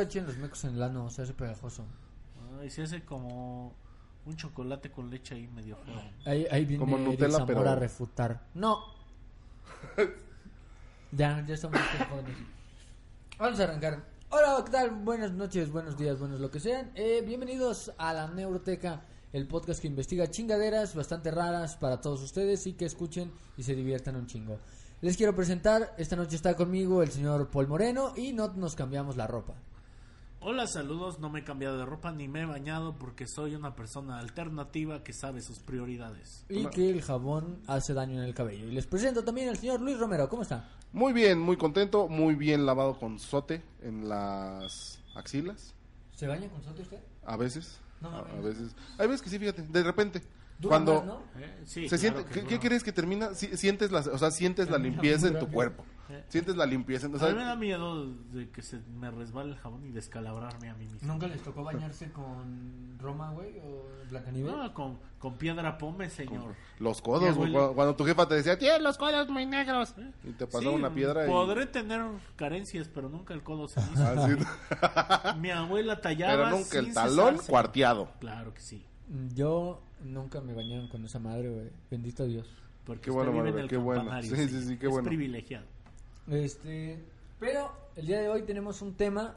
Nunca echen los mecos en el ano, se hace pegajoso. Ay, se hace como un chocolate con leche ahí medio feo. Ahí, ahí viene Como Eric Nutella, Zamora pero- a refutar. No. ya, ya estamos jóvenes. Vamos a arrancar. Hola, ¿qué tal? Buenas noches, buenos días, buenos lo que sean. Eh, bienvenidos a la Neuroteca, el podcast que investiga chingaderas bastante raras para todos ustedes y que escuchen y se diviertan un chingo. Les quiero presentar, esta noche está conmigo el señor Paul Moreno y no nos cambiamos la ropa. Hola, saludos. No me he cambiado de ropa ni me he bañado porque soy una persona alternativa que sabe sus prioridades. Y que el jabón hace daño en el cabello. Y les presento también al señor Luis Romero, ¿cómo está? Muy bien, muy contento, muy bien lavado con sote en las axilas, ¿Se baña con sote usted? a veces. No a, veces. Hay veces que sí, fíjate, de repente. Dura cuando más, ¿no? ¿Eh? Sí, se claro siente, que ¿qué, qué crees que termina? Si- sientes la, o sea, sientes la limpieza en tu cuerpo. Eh. Sientes la limpieza, o A mí me da miedo de que se me resbale el jabón y descalabrarme a mí mismo. ¿Nunca les tocó bañarse con Roma, güey? ¿O Blancanieves? No, con, con piedra pome, señor. los codos, güey, cuando, cuando tu jefa te decía, tienes los codos muy negros. Y te pasaba Sí, una piedra y... Podré tener carencias, pero nunca el codo se hizo. Así. Mi abuela tallaba. Pero nunca el talón cesarse. cuarteado. Claro que sí. Yo nunca me bañaron con esa madre, güey. Bendito Dios. Porque Qué bueno, el qué bueno. Sí, sí, sí, qué es bueno. privilegiado. Este, pero el día de hoy tenemos un tema.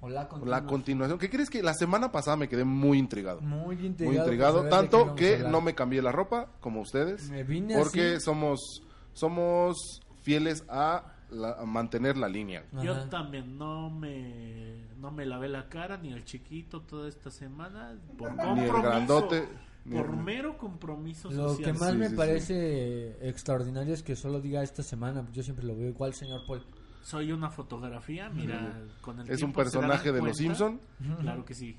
O la La continuación. continuación. ¿Qué crees que la semana pasada me quedé muy intrigado? Muy intrigado. Muy Tanto que no me cambié la ropa, como ustedes. Me vine Porque así. somos somos fieles a, la- a mantener la línea. Ajá. Yo también no me no me lavé la cara ni el chiquito toda esta semana por Ni compromiso. el grandote, ni por mero compromiso Lo social. que más Sí, me sí, parece extraordinario es que solo diga esta semana. Yo siempre lo veo igual, señor Paul. Soy una fotografía, mira, con el Es un personaje de los. Simpson. Claro que sí.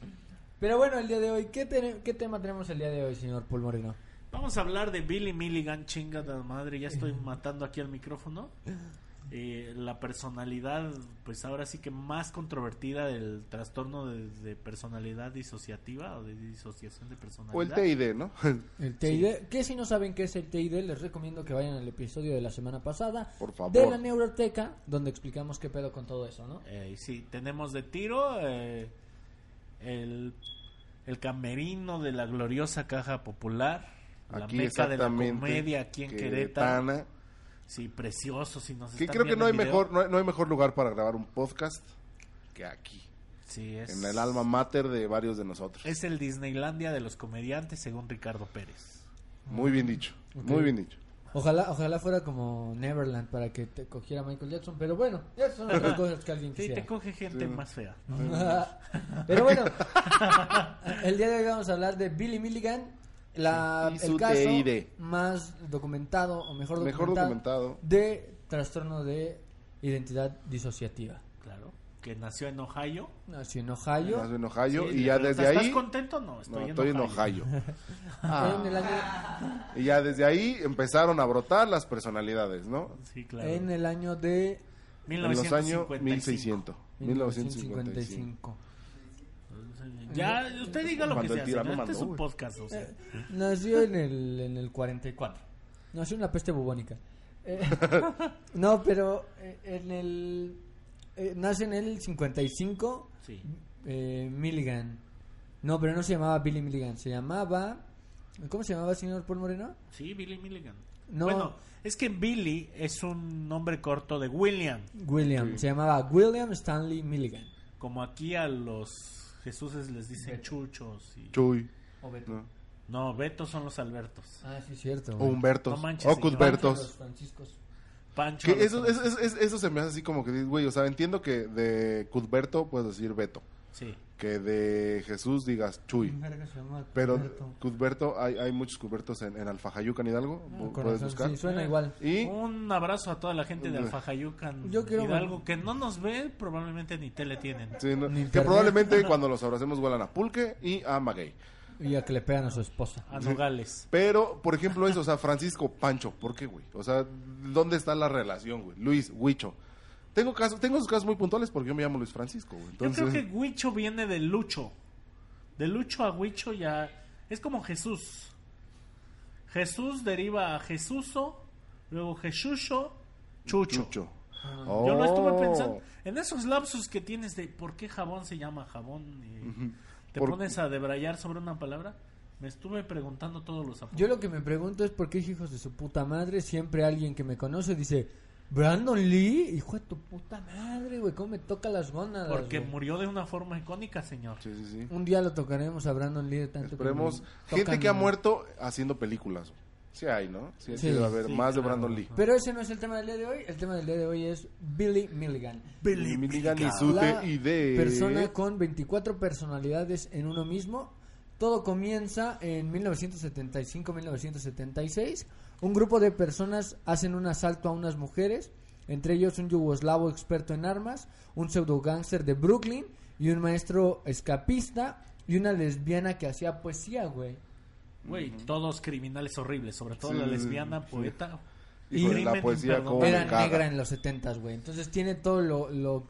Pero bueno, el día de hoy, ¿qué, te- qué tema tenemos el día de hoy, señor Paul Moreno? Vamos a hablar de Billy Milligan, chingada madre, ya estoy matando aquí al micrófono. Eh, la personalidad, pues ahora sí que más controvertida del trastorno de, de personalidad disociativa o de disociación de personalidad. O el TID, ¿no? El TID, que si no saben qué es el TID, les recomiendo que vayan al episodio de la semana pasada Por favor. de la Neuroteca, donde explicamos qué pedo con todo eso, ¿no? Eh, sí, tenemos de tiro eh, el, el camerino de la gloriosa caja popular, la Aquí meca de la comedia aquí en Querétaro. Sí, precioso. Si nos Que están creo que no hay video. mejor no hay, no hay mejor lugar para grabar un podcast que aquí, Sí, es, en el alma mater de varios de nosotros. Es el Disneylandia de los comediantes, según Ricardo Pérez. Muy bien dicho, muy bien dicho. Ojalá, ojalá fuera como Neverland para que te cogiera Michael Jackson, pero bueno, ya son otras cosas que alguien Sí, quisiera. te coge gente Sí. más fea. Pero bueno, el día de hoy vamos a hablar de Billy Milligan, la, Y el caso TID. más documentado o mejor documentado, Mejor documentado. de trastorno de identidad disociativa. Claro. Que nació en Ohio. Nació en Ohio. Nació en Ohio Sí, y ya desde ahí ¿Estás contento? No, estoy, no, en, estoy en Ohio. Ohio. Ah. En el año, Y ya desde ahí empezaron a brotar las personalidades, ¿no? Sí, claro. en el año de En los años 1955. 1600, 1955. 1955. Ya, usted diga lo que Cuando el sea. tirano señor. Este mandó, es un güey. podcast, o sea. Nació en el, en el 44. Nació en la peste bubónica. Eh, no, pero eh, en el... eh, nace en el 55 Sí. eh, Milligan. No, pero no se llamaba Billy Milligan. Se llamaba... ¿Cómo se llamaba, señor Paul Moreno? Sí, Billy Milligan. No. Bueno, es que Billy es un nombre corto de William. William. Se llamaba William Stanley Milligan. Como aquí a los Jesuses les dicen chuchos. Y... Chuy, O Beto. ¿no? No, Beto son los Albertos. Ah, sí, cierto. o. Humbertos, No manches, o Cuthbertos. Franciscos. Pancho. Que eso, eso, eso, eso- se me hace así como que, güey, o sea, entiendo que de Cuthberto puedes decir Beto, Sí. que de Jesús digas Chuy. Pero Cuthberto. Cuthberto, hay, hay muchos Cuthbertos en, en Alfajayucan Hidalgo, Ah, puedes buscar. Sí, suena igual. Y Un abrazo a toda la gente de Alfajayucan Yo quiero- Hidalgo que no nos ve, probablemente ni tele tienen. sí, no, Ni que probablemente cuando los abracemos huelan a pulque y a maguey. Y a que le pegan a su esposa. A Nogales. Pero, por ejemplo, eso, o sea, Francisco Pancho, ¿por qué, güey? O sea, ¿dónde está la relación, güey? Luis, Huicho. Tengo casos, tengo esos casos muy puntuales porque yo me llamo Luis Francisco, güey. Yo Entonces, creo que Huicho viene de Lucho. De Lucho a Huicho ya es como Jesús. Jesús deriva a Jesuso, luego Jesuso, Chucho. Chucho. Oh. Yo lo estuve pensando en esos lapsus que tienes de por qué jabón se llama jabón y te Por- pones a debrayar sobre una palabra. Me estuve preguntando todos los apuntes. Yo lo que me pregunto es por qué hijos de su puta madre siempre alguien que me conoce dice Brandon Lee, hijo de tu puta madre, güey, cómo me toca las gónadas. Porque güey?" murió de una forma icónica, señor. Sí, sí, sí. Un día lo tocaremos a Brandon Lee de tanto Esperemos. Gente tocan- que ha muerto haciendo películas. Sí hay, ¿no? Sí, sí Sí. debe haber Sí, más de. Brandon Lee. Pero ese no es el tema del día de hoy. El tema del día de hoy es Billy Milligan. Billy Milligan y su idea. persona con 24 personalidades en uno mismo. Todo comienza en 1975-1976. Un grupo de personas hacen un asalto a unas mujeres, entre ellos un yugoslavo experto en armas, un pseudo gángster de Brooklyn y un maestro escapista y una lesbiana que hacía poesía, güey. Güey, todos criminales horribles, sobre todo Sí, la lesbiana, sí. poeta. Híjole, la crimen poesía Era negra en los 70 güey. Entonces tiene todo lo, lo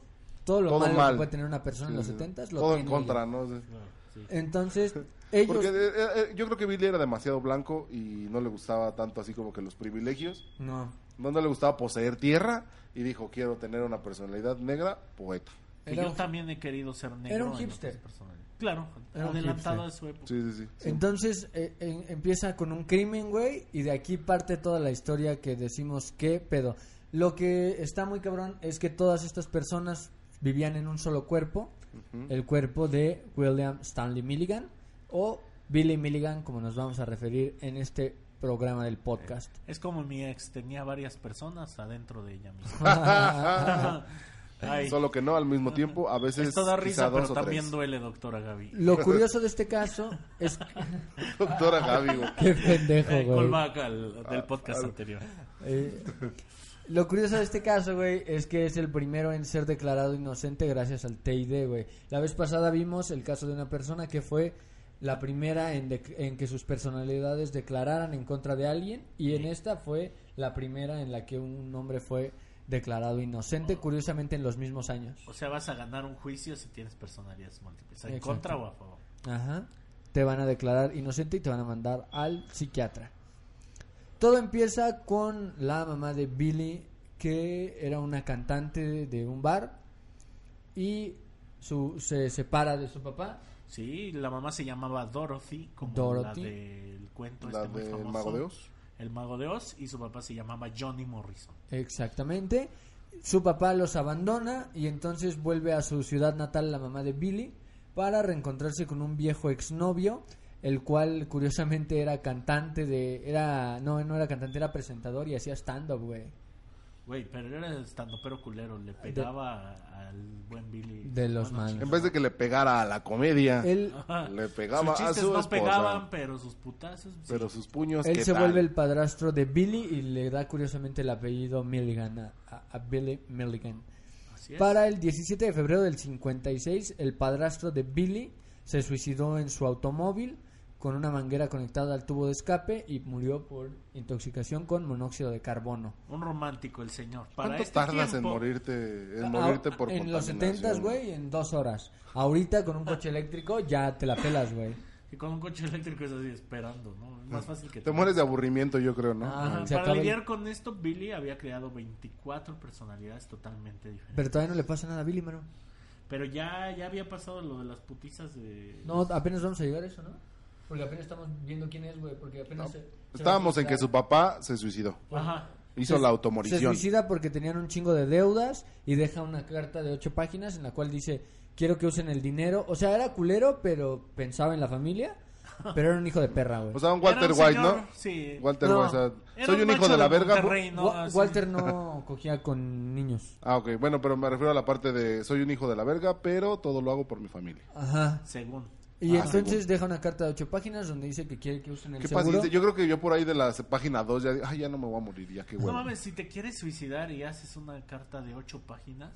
todo lo Todo malo mal. que puede tener una persona en los sí. 70 lo Todo en tiene contra, ella. ¿no? Sí. Entonces, ellos Porque eh, eh, yo creo que Billy era demasiado blanco y no le gustaba tanto así como que los privilegios. no No, no le gustaba poseer tierra y dijo, quiero tener una personalidad negra, poeta. Yo un- también he querido ser negro. Era un hipster. Claro, Era adelantado hipster. a su época. Sí, sí, sí. sí. Entonces eh, en- empieza con un crimen, güey, y de aquí parte toda la historia que decimos qué pedo. Lo que está muy cabrón es que todas estas personas vivían en un solo cuerpo, el cuerpo de William Stanley Milligan o Billy Milligan, como nos vamos a referir en este programa del podcast. Es como mi ex, tenía varias personas adentro de ella misma. Solo que no al mismo tiempo, a veces esto da risa, pero también tres. duele, doctora Gaby. Lo curioso de este caso es Doctora Gaby, güey. qué pendejo, Eh, güey. al- del podcast anterior. Eh, lo curioso de este caso, güey, es que es el primero en ser declarado inocente gracias al TID, güey. La vez pasada vimos el caso de una persona que fue la primera en, dec- en que sus personalidades declararan en contra de alguien y en esta fue la primera en la que un hombre fue declarado inocente, curiosamente en los mismos años. O sea, vas a ganar un juicio si tienes personalidades múltiples. ¿En Exacto. contra o a favor? Ajá. Te van a declarar inocente y te van a mandar al psiquiatra. Todo empieza con la mamá de Billy, que era una cantante de un bar y su, se separa de su papá. Sí, la mamá se llamaba Dorothy, como Dorothy. la del cuento La este muy del famoso. Mago de Oz. El Mago de Oz, y su papá se llamaba Johnny Morrison. Exactamente. Su papá los abandona y entonces vuelve a su ciudad natal, la mamá de Billy, para reencontrarse con un viejo exnovio, el cual curiosamente era cantante de... era No, no era cantante, era presentador y hacía stand-up, güey. Güey, pero era el estando pero culero, le pegaba al buen Billy. De los Bueno, malos. En vez de que le pegara a la comedia, Él, le pegaba sus a chistes su no esposa. pegaban, pero sus putazos. sí. Pero sus puños, él ¿qué se tal? vuelve el padrastro de Billy y le da curiosamente el apellido Milligan a, a- a Billy Milligan. Así es. Para el 17 de febrero del 56, el padrastro de Billy se suicidó en su automóvil con una manguera conectada al tubo de escape y murió por intoxicación con monóxido de carbono. Un romántico el señor. Para ¿Cuánto este tardas en tiempo- morirte, en morirte Ah, por en los contaminación? 70, güey, en dos horas. Ahorita con un coche eléctrico ya te la pelas, güey. Y con un coche eléctrico es así, esperando, ¿no? Es más fácil que Te mueres de aburrimiento, yo creo, ¿no? Ah, Ajá, Para acaba el- lidiar con esto, Billy había creado 24 personalidades totalmente diferentes. Pero todavía no le pasa nada a Billy, mano. Pero ya, ya había pasado lo de las putizas de... No, apenas vamos a llegar a eso, ¿no? Porque apenas estamos viendo quién es, güey. Porque apenas. se- se Estábamos en que su papá se suicidó. Ajá. Hizo Se- la Se automorición. suicida porque tenían un chingo de deudas y deja una carta de ocho páginas en la cual dice: Quiero que usen el dinero. O sea, era culero, pero pensaba en la familia. Pero era un hijo de perra, güey. O sea, un Walter un White, señor, ¿no? Sí. Walter No. White, o sea, Era soy un un hijo de la verga. Walter no cogía con niños. Ah, ok. Bueno, pero me refiero a la parte de soy un hijo de la verga, pero todo lo hago por mi familia. Ajá. Según. Y Ah, entonces deja una carta de ocho páginas donde dice que quiere que usen el Qué seguro. paciencia. Yo creo que yo por ahí de la página 2 ya, ay, ya no me voy a morir, ya qué No huevo. mames, si te quieres suicidar y haces una carta de ocho páginas,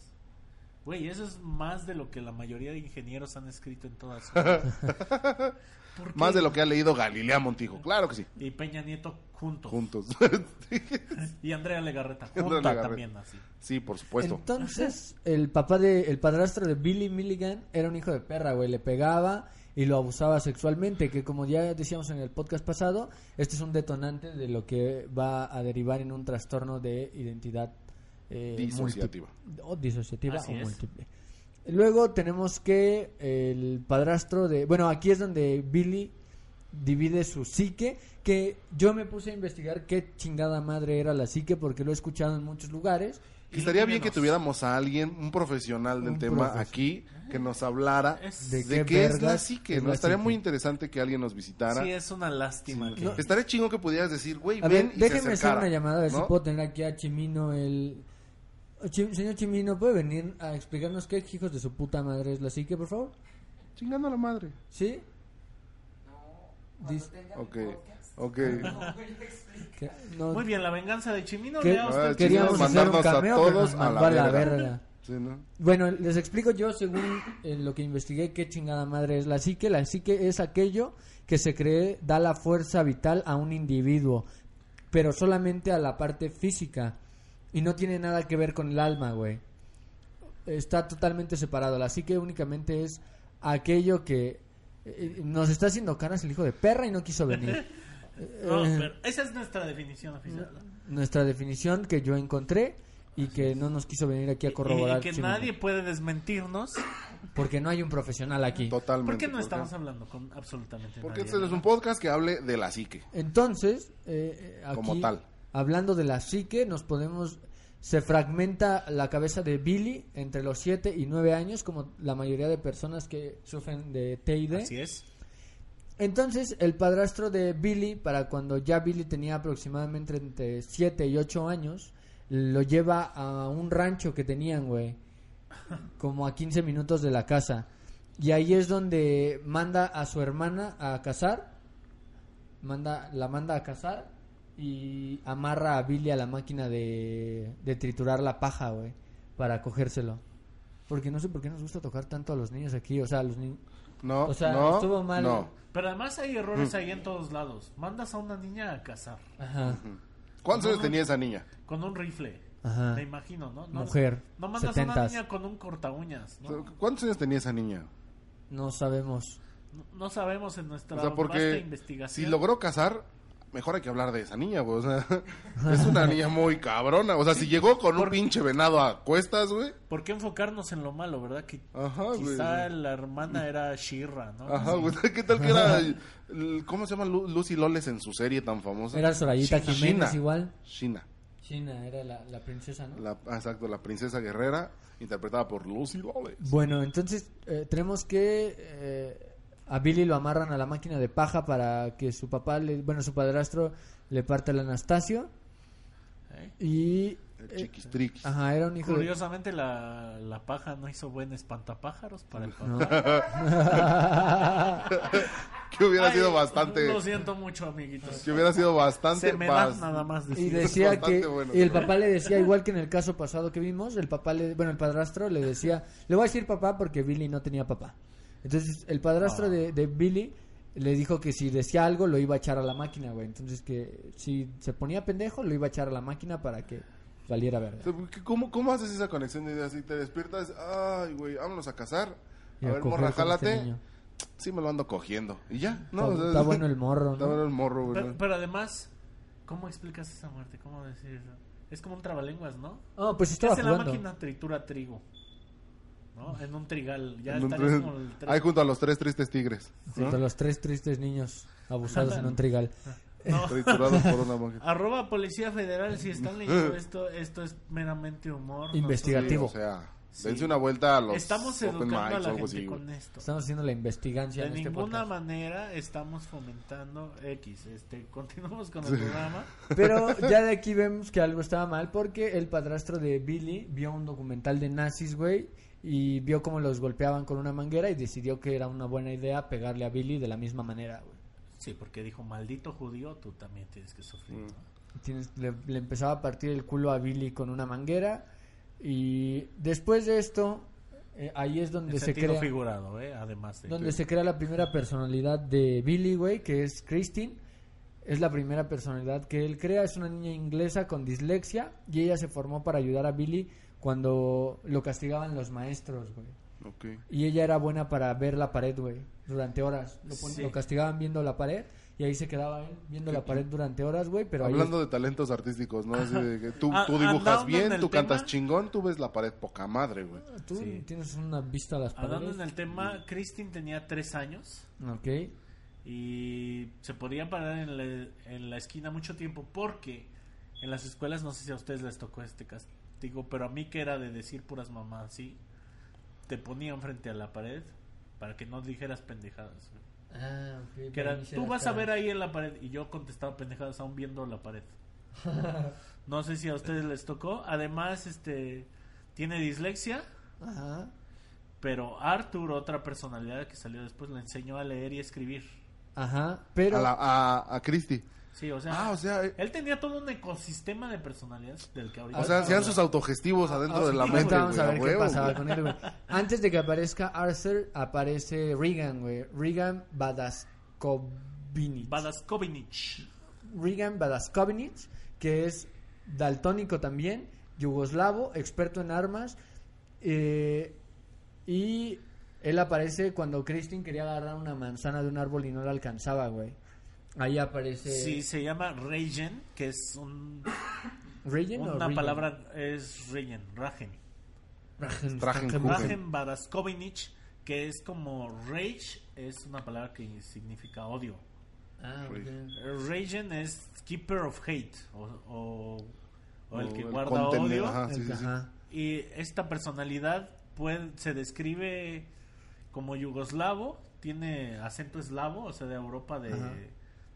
güey, eso es más de lo que la mayoría de ingenieros han escrito en toda su vida. ¿Por qué? Más de lo que ha leído Galilea Montijo. Claro que sí. Y Peña Nieto juntos. Juntos. Y Andrea Legarreta Andrea junta Legarreta. también así. sí, por supuesto. Entonces, el papá de, el padrastro de Billy Milligan era un hijo de perra, güey. Le pegaba y lo abusaba sexualmente, que como ya decíamos en el podcast pasado, este es un detonante de lo que va a derivar en un trastorno de identidad eh, Disociativa. o disociativa Así o es. múltiple. Luego tenemos que el padrastro de... Bueno, aquí es donde Billy divide su psique, que yo me puse a investigar qué chingada madre era la psique porque lo he escuchado en muchos lugares. Y estaría bien que tuviéramos a alguien, un profesional del Un tema profes- aquí, que nos hablara ¿De de, qué qué, es la psique, ¿no? la Estaría psique? muy interesante que alguien nos visitara. Sí, es una lástima que... No. Estaría chingón que pudieras decir, güey, ven ver, y se déjenme hacer una llamada a ver si ¿no? puedo tener aquí a Chimino el... Señor Chimino, ¿puede venir a explicarnos qué hijos de su puta madre es la psique, por favor? Chingando a la madre. ¿Sí? Dis- Ok, ok. que- no, Muy bien, la venganza de Chimino. que- lea usted. Ah, queríamos Chimino, hacer un mandarnos a cameo, pero todos nos a la mandó verga. verga. Sí, ¿no? Bueno, les explico yo según eh, lo que investigué qué chingada madre es la psique. La psique es aquello que se cree da la fuerza vital a un individuo, pero solamente a la parte física y no tiene nada que ver con el alma, güey. Está totalmente separado. La psique únicamente es aquello que eh, nos está haciendo caras el hijo de perra y no quiso venir. No, Eh, pero esa es nuestra definición oficial. nuestra definición que yo encontré y que no nos quiso venir aquí a corroborar. Y que nadie puede desmentirnos. Porque no hay un profesional aquí. Totalmente. ¿Por qué no ¿por estamos hablando con absolutamente Porque nadie? este es un podcast que hable de la psique. Entonces, eh, eh, aquí, Como tal. hablando de la psique, nos podemos... Se fragmenta la cabeza de Billy entre los 7 y 9 años, como la mayoría de personas que sufren de TID. Así es. Entonces, el padrastro de Billy, para cuando ya Billy tenía aproximadamente entre 7 y 8 años, lo lleva a un rancho que tenían, güey. Como a 15 minutos de la casa. Y ahí es donde manda a su hermana a cazar. Manda, la manda a cazar y amarra a Billy a la máquina de, de triturar la paja, güey. Para cogérselo. Porque no sé por qué nos gusta tocar tanto a los niños aquí. O sea, a los niños... No, O sea, no, estuvo mal. no. Pero además hay Mm. errores ahí en todos lados. Mandas a una niña a cazar Ajá. ¿Cuántos años tenía esa niña? con un rifle. Ajá. Me imagino, ¿no? no Mujer, No mandas a una setentas. niña con un corta uñas, ¿no? ¿Cuántos años tenía esa niña? No sabemos. No, no sabemos en nuestra O sea, vasta porque investigación. si logró casar, mejor hay que hablar de esa niña, güey. O sea, es una niña muy cabrona. O sea, si llegó con un pinche venado a cuestas, güey. ¿Por qué enfocarnos en lo malo, verdad? Que Ajá, güey. quizá la hermana era Shirra, ¿no? Ajá, güey. ¿Qué tal que era. ¿Cómo se llama Lu- Lucy Loles en su serie tan famosa? Era Sorayita Shina. Jiménez Shina. igual. Shina. China era la, la princesa, ¿no? La, exacto, la princesa guerrera, interpretada por Lucy Loles. Bueno, entonces eh, tenemos que eh, a Billy lo amarran a la máquina de paja para que su papá, le, bueno, su padrastro le parte el Anastasio ¿Eh? y El eh, chiquistriquis. ajá, era un hijo de Curiosamente la, la paja no hizo buen espantapájaros para el papá. No. Que hubiera Ay, sido bastante. Lo siento mucho, amiguitos. Que hubiera sido bastante. Se me da bas- nada más y decía bastante que bueno. y el papá le decía igual que en el caso pasado que vimos, el papá le, bueno, el padrastro le decía, le voy a decir papá porque Billy no tenía papá. Entonces, el padrastro Ah. de, de Billy le dijo que si decía algo lo iba a echar a la máquina, güey. Entonces que si se ponía pendejo lo iba a echar a la máquina para que valiera verga. ¿Cómo, ¿Cómo haces esa conexión de ideas? Si te despiertas, ay, güey, vámonos a cazar. Y A a ver, morra, este jálate. niño. sí, me lo ando cogiendo. Y ya, ¿no? Está, O sea, está bueno el morro, Está ¿no? bueno el morro, güey. Pero, además, ¿cómo explicas esa muerte? ¿Cómo decir eso? Es como un trabalenguas, ¿no? Oh, pues ¿Qué estaba hace la jugando. máquina? Tritura trigo. ¿No? En un trigal. Ya En un tren- como el tri- Ahí junto a los tres tristes tigres. ¿no? De los tres tristes niños abusados en un trigal. No. Por. Arroba Policía Federal, si están leyendo esto, esto es meramente humor. no Investigativo. Sí, o sea, Sí. dense una vuelta a los Estamos educando a la gente con esto. Estamos haciendo la investigancia De en este ninguna podcast. manera estamos fomentando X. Este, continuamos con el programa. Pero ya de aquí vemos que algo estaba mal porque el padrastro de Billy vio un documental de nazis, güey, y vio cómo los golpeaban con una manguera y decidió que era una buena idea pegarle a Billy de la misma manera, güey. Sí, porque dijo, maldito judío, tú también tienes que sufrir. Mm. ¿no? Tienes- le, le empezaba a partir el culo a Billy con una manguera y después de esto eh, ahí es donde se crea figurado, ¿eh? Además de... donde se crea la primera personalidad de Billy, güey, que es Christine. Es la primera personalidad que él crea. Es una niña inglesa con dislexia y ella se formó para ayudar a Billy cuando lo castigaban los maestros, güey. Ok. Y ella era buena para ver la pared, güey, durante horas. Lo, pon- Sí. lo castigaban viendo la pared y ahí se quedaba él viendo la pared durante horas, güey, pero ahí Hablando de talentos artísticos, ¿no? Así de que tú, Ah, tú dibujas bien, tú cantas tema. chingón, tú ves la pared poca madre, güey. tú Sí. tienes una vista a las Hablando paredes. en el tema, Christine tenía tres años Ok. y se podía parar en la, en la esquina mucho tiempo porque en las escuelas, no sé si a ustedes les tocó este castigo, pero a mí que era de decir puras mamás, ¿sí? Te ponían frente a la pared para que no dijeras pendejadas. Ah. Que para era, mí sí tú vas a ver ahí en la pared y yo contestaba pendejadas aún viendo la pared. No sé si a ustedes les tocó. Además, este tiene dislexia, Ajá. pero Arthur, otra personalidad que salió después, le enseñó a leer y escribir. Ajá, pero A, la, a, a Christy. Sí, o sea, Ah, o sea, eh, él tenía todo un ecosistema de personalidades del que ahorita o sea, hacían estamos sus autogestivos adentro Ah, de la sí, mente, ahorita vamos güey, a a ver qué huevo, pasaba güey. con él, güey. Antes de que aparezca Arthur, aparece Regan, güey. Regan Badaskovich. Badaskovinich. Regan Badaskovich, que es daltónico también, yugoslavo, experto en armas. eh, y él aparece cuando Christine quería agarrar una manzana de un árbol y no la alcanzaba, güey. Ahí aparece. Sí, se llama Regen, que es un, ¿Regan o una palabra, es Regen, Ragen. Ragen- Ragen- Ragen- Badaskovinich, que es como rage, es una palabra que significa odio. Ah, ok. Regen es keeper of hate, o, o- o el que el guarda odio. ajá. Sí. Y esta personalidad puede, se describe como yugoslavo, tiene acento eslavo, o sea, de Europa, de, Ajá.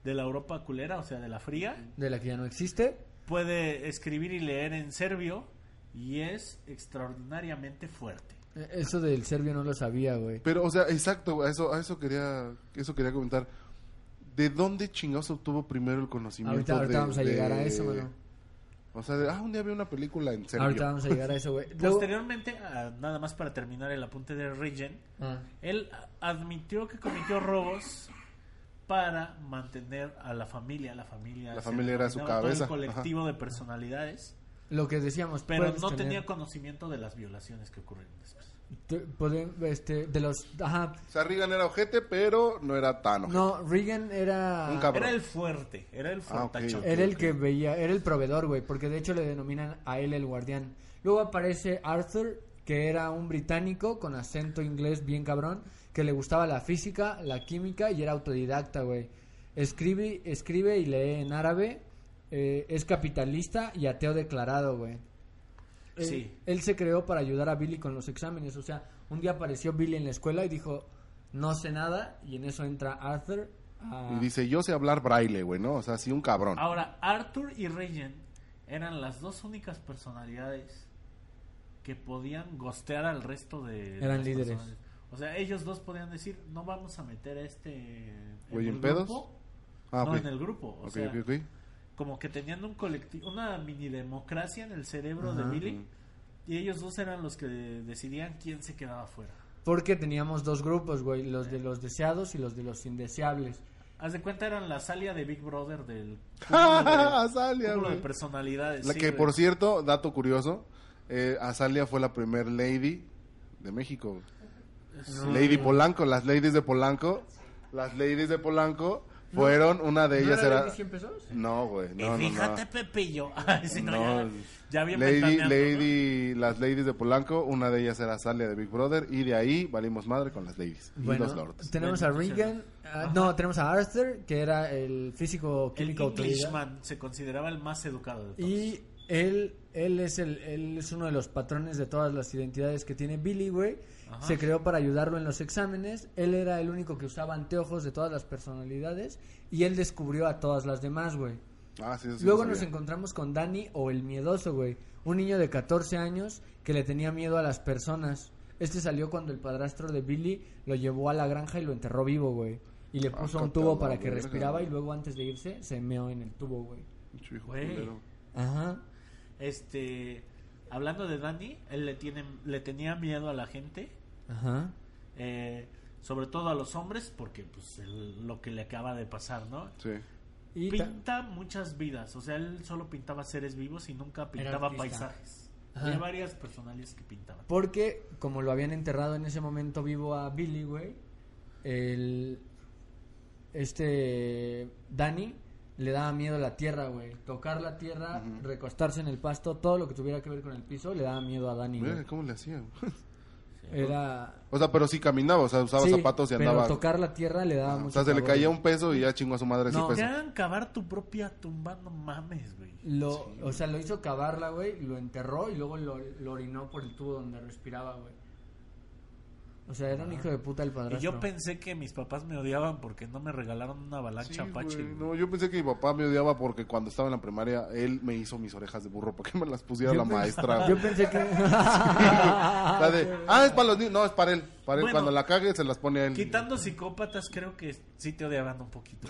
De la Europa culera, o sea, de la fría. De la que ya no existe. Puede escribir y leer en serbio y es extraordinariamente fuerte. Eh, Eso del serbio no lo sabía, güey. Pero, o sea, exacto, a eso, a eso quería, eso quería comentar. ¿De dónde chingados obtuvo primero el conocimiento? Ahorita, ahorita de- vamos a llegar a de- eso, mano. O sea, de, ah, un día vi una película en serbio. Ahorita vamos a llegar a eso, güey. Posteriormente, ah, nada más para terminar el apunte de Regen, Ah, él admitió que cometió robos para mantener a la familia. La familia, La familia era su cabeza, El colectivo de personalidades, lo que decíamos, pero no tener- tenía conocimiento de las violaciones que ocurrieron después. te- puede- este, de los, ajá, O sea, Reagan era ojete, pero no era tan ojete. no, Regan era, Un cabrón. Era el fuerte, era el Ah, ok, fuertachón. ok. era el que veía, era el proveedor, güey, porque de hecho le denominan a él el guardián. Luego aparece Arthur, que era un británico con acento inglés bien cabrón, que le gustaba la física, la química y era autodidacta, güey. Escribe, escribe y lee en árabe, eh, es capitalista y ateo declarado, güey. Él, Sí. él se creó para ayudar a Billy con los exámenes, o sea, un día apareció Billy en la escuela y dijo, no sé nada, y en eso entra Arthur. a- Y dice, yo sé hablar braille, güey, ¿no? O sea, sí, un cabrón. Ahora, Arthur y Regen eran las dos únicas personalidades que podían gostear al resto de Eran líderes. personas. O sea, ellos dos podían decir, no vamos a meter a este Güey, ¿en pedos? grupo". Ah, no, en el grupo. O sea, como que tenían un colectivo, una mini democracia en el cerebro Ajá. de Billy. Y ellos dos eran los que decidían quién se quedaba fuera. Porque teníamos dos grupos, güey, los de los deseados y los de los indeseables. Haz de cuenta, eran la salia de Big Brother del ¡Ah, cúmulo de, Azalia, de personalidades. La sí, que, güey. por cierto, dato curioso, eh, Azalia fue la primer lady de México. Lady Polanco, las ladies de Polanco. Las ladies de Polanco fueron, una de ellas era... pesos? No, güey, no, no, y fíjate, no. Pepillo. Ay, sí, no, No, ya, ya bien Lady, ¿no? lady, las ladies de Polanco, una de ellas era Azalia de Big Brother y de ahí valimos madre con las ladies y Bueno, los lords. tenemos a Regan, Ajá. no, tenemos a Arthur, que era el físico El químico autoridad. Englishman se consideraba el más educado de todos. Y él, él es el, él es uno de los patrones de todas las identidades que tiene Billy, güey. Ajá. Se creó para ayudarlo en los exámenes. Él era el único que usaba anteojos de todas las personalidades y él descubrió a todas las demás, güey. Ah, sí, eso sí Luego nos encontramos con Danny o el miedoso, güey. Un niño de 14 años que le tenía miedo a las personas. Este salió cuando el padrastro de Billy lo llevó a la granja y lo enterró vivo, güey. Y le Ah, puso un tubo para que respiraba y luego antes de irse se meó en el tubo, güey. Ajá. Este, hablando de Danny, él le tiene, le tenía miedo a la gente, Ajá. eh, sobre todo a los hombres, porque pues el- lo que le acaba de pasar, ¿no? Sí. Y Pinta muchas vidas, o sea, él solo pintaba seres vivos y nunca pintaba paisajes. Ajá. Había varias personalidades que pintaban. Porque, como lo habían enterrado en ese momento vivo a Billy, güey, el, este Dani le daba miedo a la tierra, güey. Tocar la tierra, recostarse en el pasto, todo lo que tuviera que ver con el piso, le daba miedo a Dani, güey. Verga, ¿Cómo le hacía? Era... o sea, pero sí caminaba, o sea, usaba Sí, zapatos y pero andaba. tocar la tierra le daba Ajá, mucho o sea, se le caía un peso y ya chingó a su madre ese No. Te peso. hagan cavar tu propia tumba, no mames, güey. Lo, o sea, lo hizo cavarla, güey, lo enterró y luego lo, lo orinó por el tubo donde respiraba, güey. O sea, era un hijo de puta el Y padrastro. yo pensé que mis papás me odiaban porque no me regalaron una Sí, avalancha Apache. güey. güey. No, yo pensé que mi papá me odiaba porque cuando estaba en la primaria él me hizo mis orejas de burro para que me las pusiera Yo la maestra. Yo pensé que... La de, ah, es para los niños. No, es para él. Para él. Bueno, Cuando la cague se las pone a él. Quitando psicópatas, creo que sí te odiaban un poquito.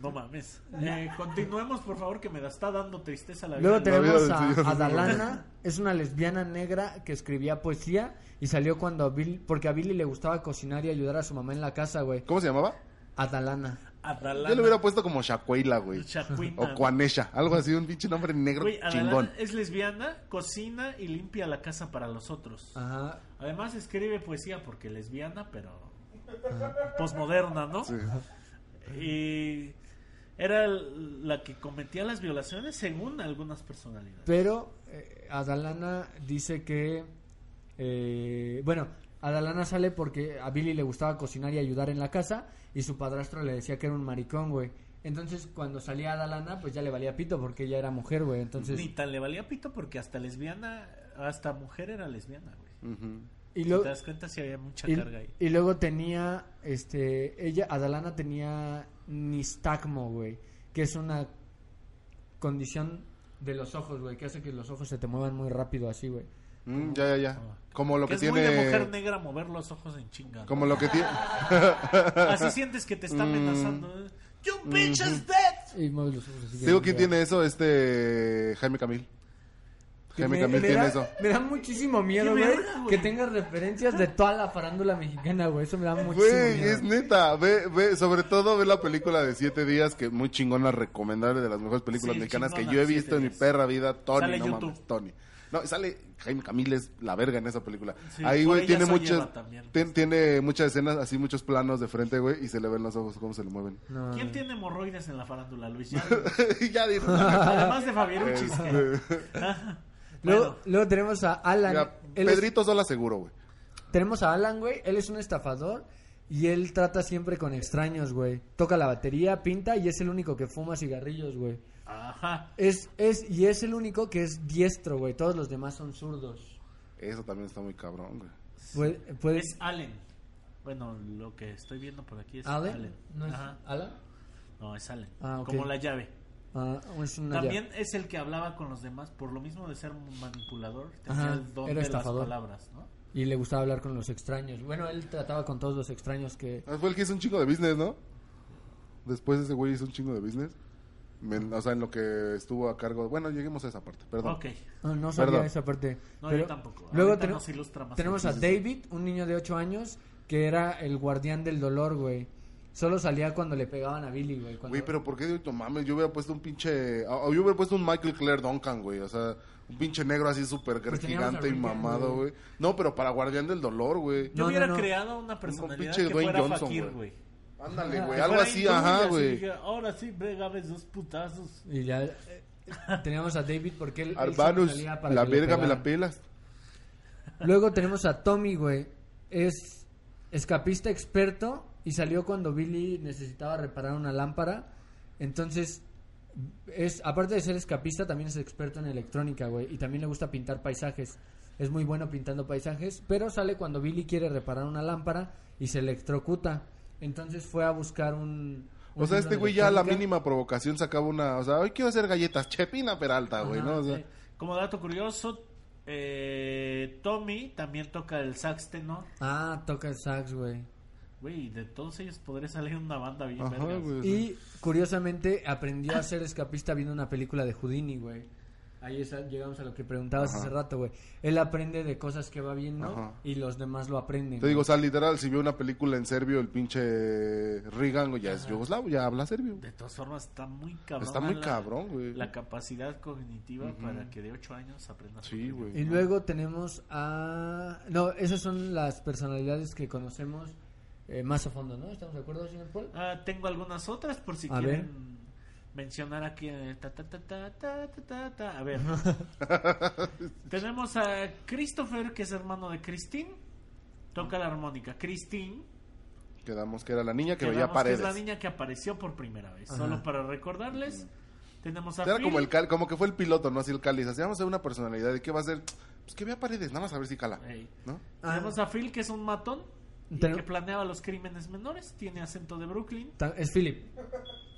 No mames. Eh, continuemos, por favor, que me da- está dando tristeza la vida. Luego tenemos vida a, a Dalana, es una lesbiana negra que escribía poesía y salió cuando a Billy, porque a Billy le gustaba cocinar y ayudar a su mamá en la casa, güey. ¿Cómo se llamaba? A Dalana. Adalana. Yo le hubiera puesto como Shaquila, güey. Shaquina. O Juanesha. Algo así, un pinche nombre negro Güey, Adalana chingón. es lesbiana, cocina y limpia la casa para los otros. Ajá. Además escribe poesía porque lesbiana, pero posmoderna, ¿no? Sí. Y era la que cometía las violaciones según algunas personalidades. Pero eh, Adalana dice que... eh, bueno, Adalana sale porque a Billy le gustaba cocinar y ayudar en la casa y su padrastro le decía que era un maricón, güey. Entonces, cuando salía Adalana, pues ya le valía pito porque ella era mujer, güey. Entonces, Ni tan le valía pito porque hasta lesbiana, hasta mujer era lesbiana, güey. Y Si luego... te das cuenta si había mucha Y, carga ahí. y luego tenía, este, ella, Adalana tenía nistagmo, güey, que es una condición de los ojos, güey, que hace que los ojos se te muevan muy rápido así, güey. Mm, ya, ya, ya. Como lo que, es tiene. muy de mujer negra mover los ojos en chinga. Como lo que tiene. Así sientes que te está amenazando. ¿eh? You bitch is dead. Y mueve los ojos así. Digo, ¿quién tiene eso? Este. Jaime Camil. Jaime me, Camil me tiene da, eso. me da muchísimo miedo, güey, que tenga referencias de toda la farándula mexicana, güey. Eso me da muchísimo Güey, miedo. es neta. Ve, ve, sobre todo ve la película de Siete Días, que muy chingona, recomendable de las mejores películas Sí, mexicanas que yo he visto en mi perra vida. Tony, Sale no YouTube. mames, Tony. No, sale Jaime Camil es la verga en esa película. Sí, Ahí, güey, tiene muchas, tiene muchas escenas, así muchos planos de frente, güey, y se le ven los ojos cómo se le mueven. No, ¿Quién tiene hemorroides en la farándula, Luis? Ya, dijo. Además de Fabieruchis. que- Luego, Bueno, luego tenemos a Alan. Mira, Él es- Pedrito Sola seguro, güey. Tenemos a Alan, güey. Él es un estafador y él trata siempre con extraños, güey. Toca la batería, pinta y es el único que fuma cigarrillos, güey. Ajá. Es, es, y es el único que es diestro, güey. Todos los demás son zurdos. Eso también está muy cabrón, güey. Puede, puede- Es Allen. Bueno, lo que estoy viendo por aquí es ¿Allen? Allen. ¿No es Ajá. Alan? No, es Allen. Ah. Como la llave. Ah, es una También es el que hablaba con los demás, por lo mismo de ser manipulador, tenía Ajá, el don era de estafador. las palabras, ¿no? Y le gustaba hablar con los extraños. Bueno, él trataba con todos los extraños que... Ah, Fue el que hizo un chingo de business, ¿no? Después ese güey hizo un chingo de business. Men- o sea, en lo que estuvo a cargo. Bueno, lleguemos a esa parte, perdón. Ok. No, no sabía Perdón. esa parte. No, pero yo tampoco. Luego Ahorita tene- nos ilustra más. tenemos a David, un niño de 8 años, que era el guardián del dolor, güey. Solo salía cuando le pegaban a Billy, güey. cuando- Güey, pero ¿por qué? No mames, yo hubiera puesto un pinche. ah, Yo hubiera puesto un Michael Claire Duncan, güey. O sea, un pinche negro así súper Pues gigante y mamado, güey. No, pero para Guardián del Dolor, güey. Yo No, hubiera no, no. creado una personalidad pinche que Dwayne fuera Johnson, Fakir, güey. güey. Ándale, güey. Algo así, ajá, güey. Ahora sí, pégame dos putazos. Y ya eh, teníamos a David porque él... Albanus, para la verga me la pelas. Luego tenemos a Tommy, güey. Es escapista experto y salió cuando Billy necesitaba reparar una lámpara. Entonces, es aparte de ser escapista, también es experto en electrónica, güey. Y también le gusta pintar paisajes. Es muy bueno pintando paisajes, pero sale cuando Billy quiere reparar una lámpara y se electrocuta. Entonces fue a buscar un... un O sea, este güey ya a la mínima provocación sacaba una. O sea, hoy quiero hacer galletas. Chepina Peralta, güey, ¿no? O sea, Eh, Como dato curioso, eh, Tommy también toca el sax tenor. Ah, toca el sax, güey. Güey, de todos ellos podría salir una banda bien Ajá, vergas. Y curiosamente aprendió a ser escapista viendo una película de Houdini, güey. Ahí llegamos a lo que preguntabas Ajá. hace rato, güey. Él aprende de cosas que va viendo Ajá. y los demás lo aprenden. Te digo, o sea, literal, si vio una película en serbio, el pinche Reagan, güey, ya es yugoslavo, ya habla serbio. De todas formas, está muy cabrón. Está muy la- cabrón, güey. La capacidad cognitiva para que de 8 años aprenda Sí, güey. Y luego tenemos a... No, esas son las personalidades que conocemos eh, más a fondo, ¿no? ¿Estamos de acuerdo, señor Paul? Ah, tengo algunas otras por si a quieren ver. mencionar aquí. Eh, ta, ta, ta, a ver. Tenemos a Christopher, que es hermano de Christine. Toca la armónica. Christine. Quedamos que era la niña que veía paredes. Que es la niña que apareció por primera vez. Ajá. Solo para recordarles. Tenemos a Era Phil. como, el cal, como que fue el piloto, ¿no? Así el cáliz. Así vamos a hacer una personalidad. ¿Y qué va a hacer? Pues que vea paredes. Nada más a ver si cala. ¿no? Ah. Tenemos a Phil, que es un matón y Ten- que planeaba los crímenes menores. Tiene acento de Brooklyn. Es Philip.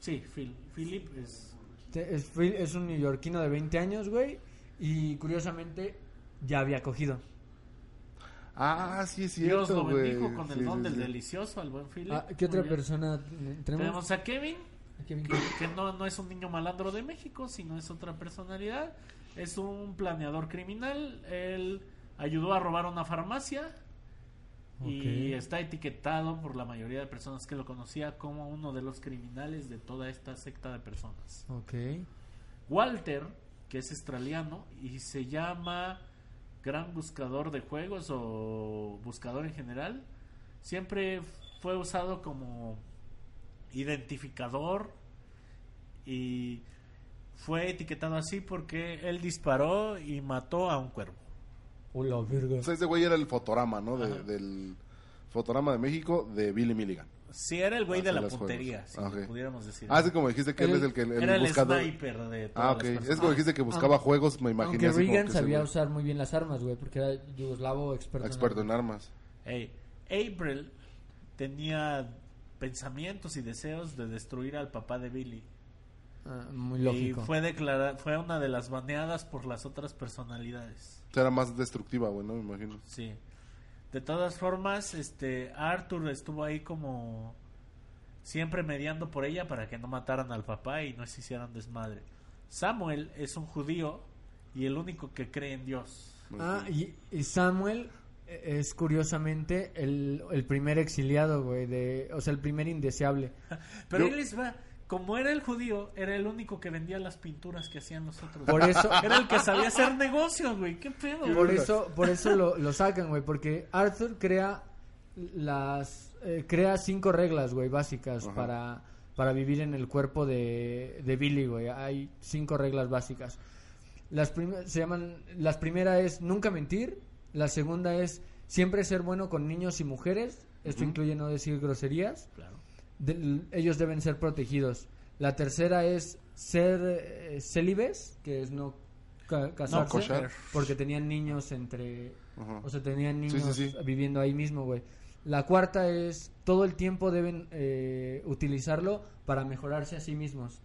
Sí, Phil. Philip es. Es, Phil- es un neoyorquino de 20 años, güey. Y curiosamente ya había cogido. Ah, sí es Dios cierto, lo güey. bendijo con el Sí, don sí, del sí. delicioso al buen Philip. Ah, ¿Qué otra bien. persona tenemos? Tenemos a Kevin, Aquí ven- que no, no es un niño malandro de México, sino es otra personalidad. Es un planeador criminal. Él ayudó a robar una farmacia y está etiquetado por la mayoría de personas que lo conocía como uno de los criminales de toda esta secta de personas. Walter, que es australiano y se llama Gran Buscador de Juegos o Buscador en general, siempre fue usado como identificador y fue etiquetado así porque él disparó y mató a un cuervo. Hola, verga. O sea, ese güey era el fotorama, ¿no? De- del fotorama de México de Billy Milligan. Sí, era el güey Ah, de la puntería, si Ah, lo ok. pudiéramos decir. Ah, sí, como dijiste que él Él- es el que el, era el buscador. sniper de todas Ah, ok. las Es como dijiste que buscaba Aunque- juegos, me imaginé Aunque Reagan que sabía usar muy bien las armas, güey, porque era yugoslavo experto, experto en en armas. Ey, April tenía pensamientos y deseos de destruir al papá de Billy. Ah, muy lógico. Y fue declarada, fue una de las baneadas por las otras personalidades. Era más destructiva, güey, ¿no? Me imagino. Sí. De todas formas, este Arthur estuvo ahí como siempre mediando por ella para que no mataran al papá y no se hicieran desmadre. Samuel es un judío y el único que cree en Dios. Ah, y, y Samuel eh, es curiosamente el, el primer exiliado, güey, de, o sea, el primer indeseable. Pero Yo- él les va, como era el judío, era el único que vendía las pinturas que hacían los otros. Por eso, Era el que sabía hacer negocios, güey. ¿Qué pedo? por güey? eso, por eso lo, lo sacan, güey, porque Arthur crea las, eh, crea cinco reglas, güey, básicas Ajá. para, para vivir en el cuerpo de, de Billy, güey. Hay cinco reglas básicas. Las prim- se llaman, las primera es nunca mentir, la segunda es siempre ser bueno con niños y mujeres, esto incluye no decir groserías. Claro. De- ellos deben ser protegidos. La tercera es ser eh, célibes, que es no ca- casarse, cochar. porque tenían niños entre, o sea, tenían niños sí, sí. viviendo ahí mismo, güey. La cuarta es todo el tiempo deben eh, utilizarlo para mejorarse a sí mismos.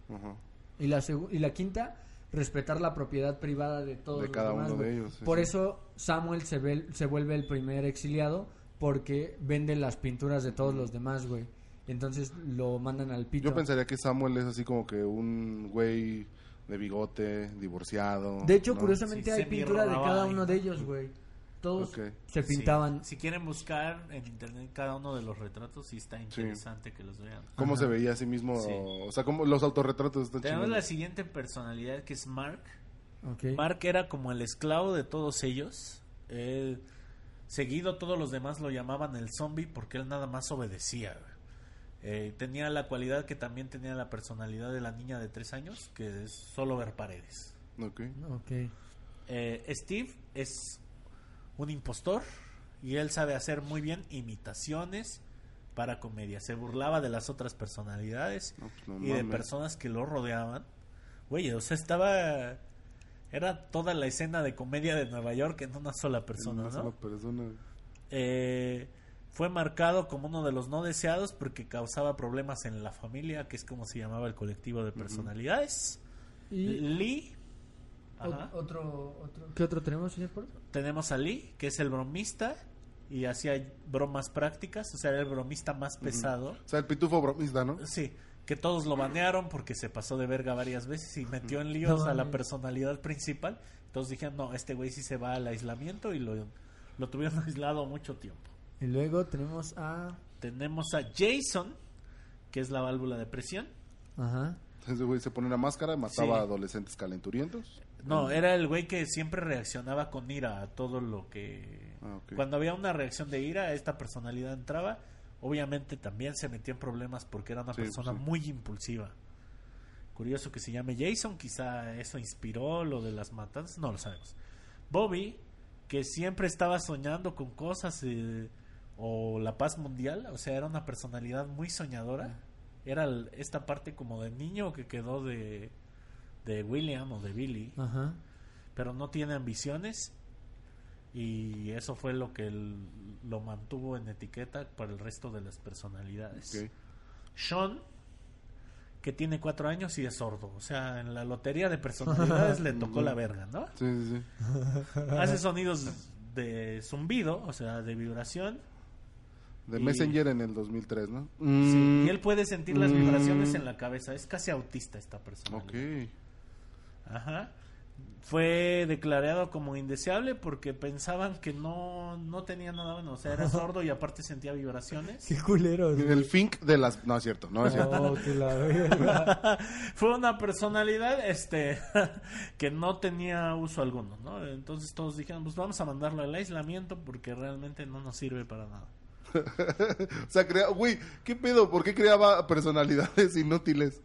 Y la y la quinta, respetar la propiedad privada de todos De los cada demás, uno de ellos, sí, Por sí. eso Samuel se, ve- se vuelve el primer exiliado porque vende las pinturas de todos los demás, güey. Entonces lo mandan al pito. Yo pensaría que Samuel es así como que un güey de bigote, divorciado. De hecho, ¿no? curiosamente Sí, hay pintura de cada uno de ellos, güey. Todos se Sí. pintaban. Si quieren buscar en internet cada uno de los retratos, sí está interesante que los vean. ¿Cómo Ajá. se veía a sí mismo? Sí. O sea, como los autorretratos están Tenemos la siguiente personalidad que es Mark. Mark era como el esclavo de todos ellos. Él, seguido todos los demás lo llamaban el zombie porque él nada más obedecía. Eh, tenía la cualidad que también tenía la personalidad de la niña de tres años, que es solo ver paredes. Ok. Ok. Eh, Steve es un impostor y él sabe hacer muy bien imitaciones para comedia. Se burlaba de las otras personalidades No, pues, no y de mames. personas que lo rodeaban. Güey, o sea, estaba... Era toda la escena de comedia de Nueva York en una sola persona, Una ¿no? sola persona. Eh, fue marcado como uno de los no deseados porque causaba problemas en la familia, que es como se llamaba el colectivo de personalidades. Y Lee. Ajá. otro, otro. ¿Qué otro tenemos, señor Polo? Tenemos a Lee, que es el bromista y hacía bromas prácticas, o sea, era el bromista más pesado. O sea, el pitufo bromista, ¿no? Sí, que todos lo banearon porque se pasó de verga varias veces y metió en líos No a la personalidad principal. Entonces dijeron, no, este güey sí se va al aislamiento y lo, lo tuvieron aislado mucho tiempo. Y luego tenemos a. Tenemos a Jason, que es la válvula de presión. Ajá. Ese güey se pone una máscara, mataba Sí. a adolescentes calenturientos. No, era el güey que siempre reaccionaba con ira a todo lo que... Ah. Cuando había una reacción de ira, esta personalidad entraba, Obviamente también se metió en problemas porque era una Sí, persona sí. muy impulsiva. Curioso que se llame Jason, quizá eso inspiró lo de las matanzas, no lo sabemos. Bobby, que siempre estaba soñando con cosas eh, o la paz mundial, o sea, era una personalidad muy soñadora. Era esta parte como de niño que quedó de, de William o de Billy, Ajá. pero no tiene ambiciones y eso fue lo que lo mantuvo en etiqueta para el resto de las personalidades. Ok. Sean, que tiene cuatro años y es sordo. O sea, en la lotería de personalidades le tocó la verga, ¿no? Sí, sí, sí. Hace sonidos de zumbido, o sea, de vibración. De Y- Messenger en el 2003, ¿no? Sí, Mm, y él puede sentir las mm. vibraciones en la cabeza. Es casi autista esta persona. Ok. Ajá. Fue declarado como indeseable porque pensaban que no, no tenía nada bueno. O sea, era sordo y aparte sentía vibraciones. Qué culeros. El Fink de las... No, es cierto, no es cierto. Oh, que la. Fue una personalidad este que no tenía uso alguno, ¿no? Entonces todos dijeron, pues vamos a mandarlo al aislamiento porque realmente no nos sirve para nada. O sea, crea... Güey, ¿qué pedo? ¿Por qué creaba personalidades inútiles?